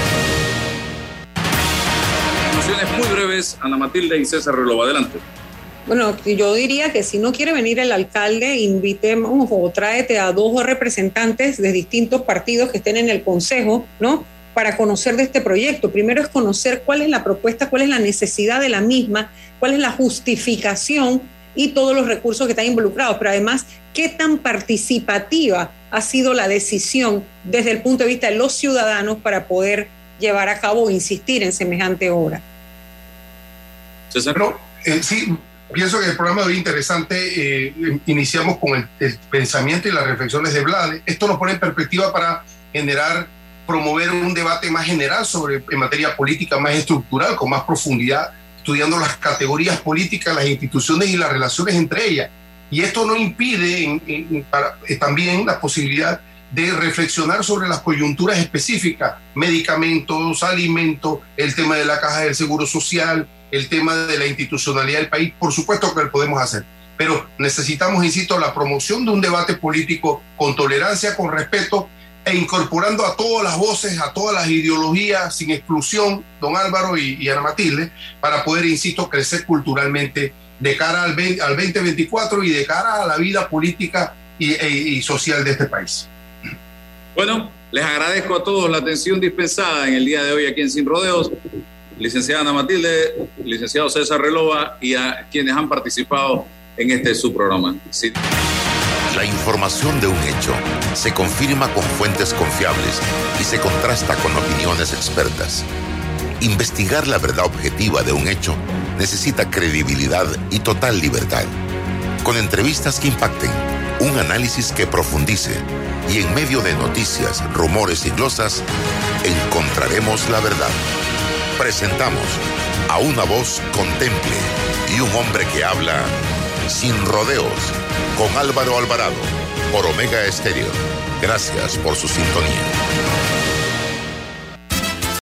Muy breves, Ana Matilde y César Relova. Adelante. Bueno, yo diría que si no quiere venir el alcalde, invitemos o tráete a dos representantes de distintos partidos que estén en el consejo, ¿no? Para conocer de este proyecto. Primero es conocer cuál es la propuesta, cuál es la necesidad de la misma, cuál es la justificación y todos los recursos que están involucrados, pero además, qué tan participativa ha sido la decisión desde el punto de vista de los ciudadanos para poder llevar a cabo o insistir en semejante obra. César. No, eh, sí, pienso que el programa de hoy interesante. Eh, iniciamos con el, el, pensamiento y las reflexiones de Vlade. Esto nos pone en perspectiva para generar, promover un debate más general sobre en materia política, más estructural, con más profundidad, estudiando las categorías políticas, las instituciones y las relaciones entre ellas. Y esto no impide en, en, para, eh, también la posibilidad de reflexionar sobre las coyunturas específicas, medicamentos, alimentos, el tema de la caja del seguro social, el tema de la institucionalidad del país, por supuesto que lo podemos hacer, pero necesitamos, insisto, la promoción de un debate político con tolerancia, con respeto e incorporando a todas las voces, a todas las ideologías, sin exclusión, don Álvaro y, Ana Matilde, para poder, insisto, crecer culturalmente de cara al, 20, al 2024 y de cara a la vida política y, e, y social de este país. Bueno, les agradezco a todos la atención dispensada en el día de hoy aquí en Sin Rodeos. Licenciada Ana Matilde, licenciado César Relova y a quienes han participado en este su programa. La información de un hecho se confirma con fuentes confiables y se contrasta con opiniones expertas. Investigar la verdad objetiva de un hecho necesita credibilidad y total libertad. Con entrevistas que impacten, un análisis que profundice y en medio de noticias, rumores y glosas, encontraremos la verdad. Presentamos a una voz contemple y un hombre que habla sin rodeos con Álvaro Alvarado por Omega Estéreo. Gracias por su sintonía.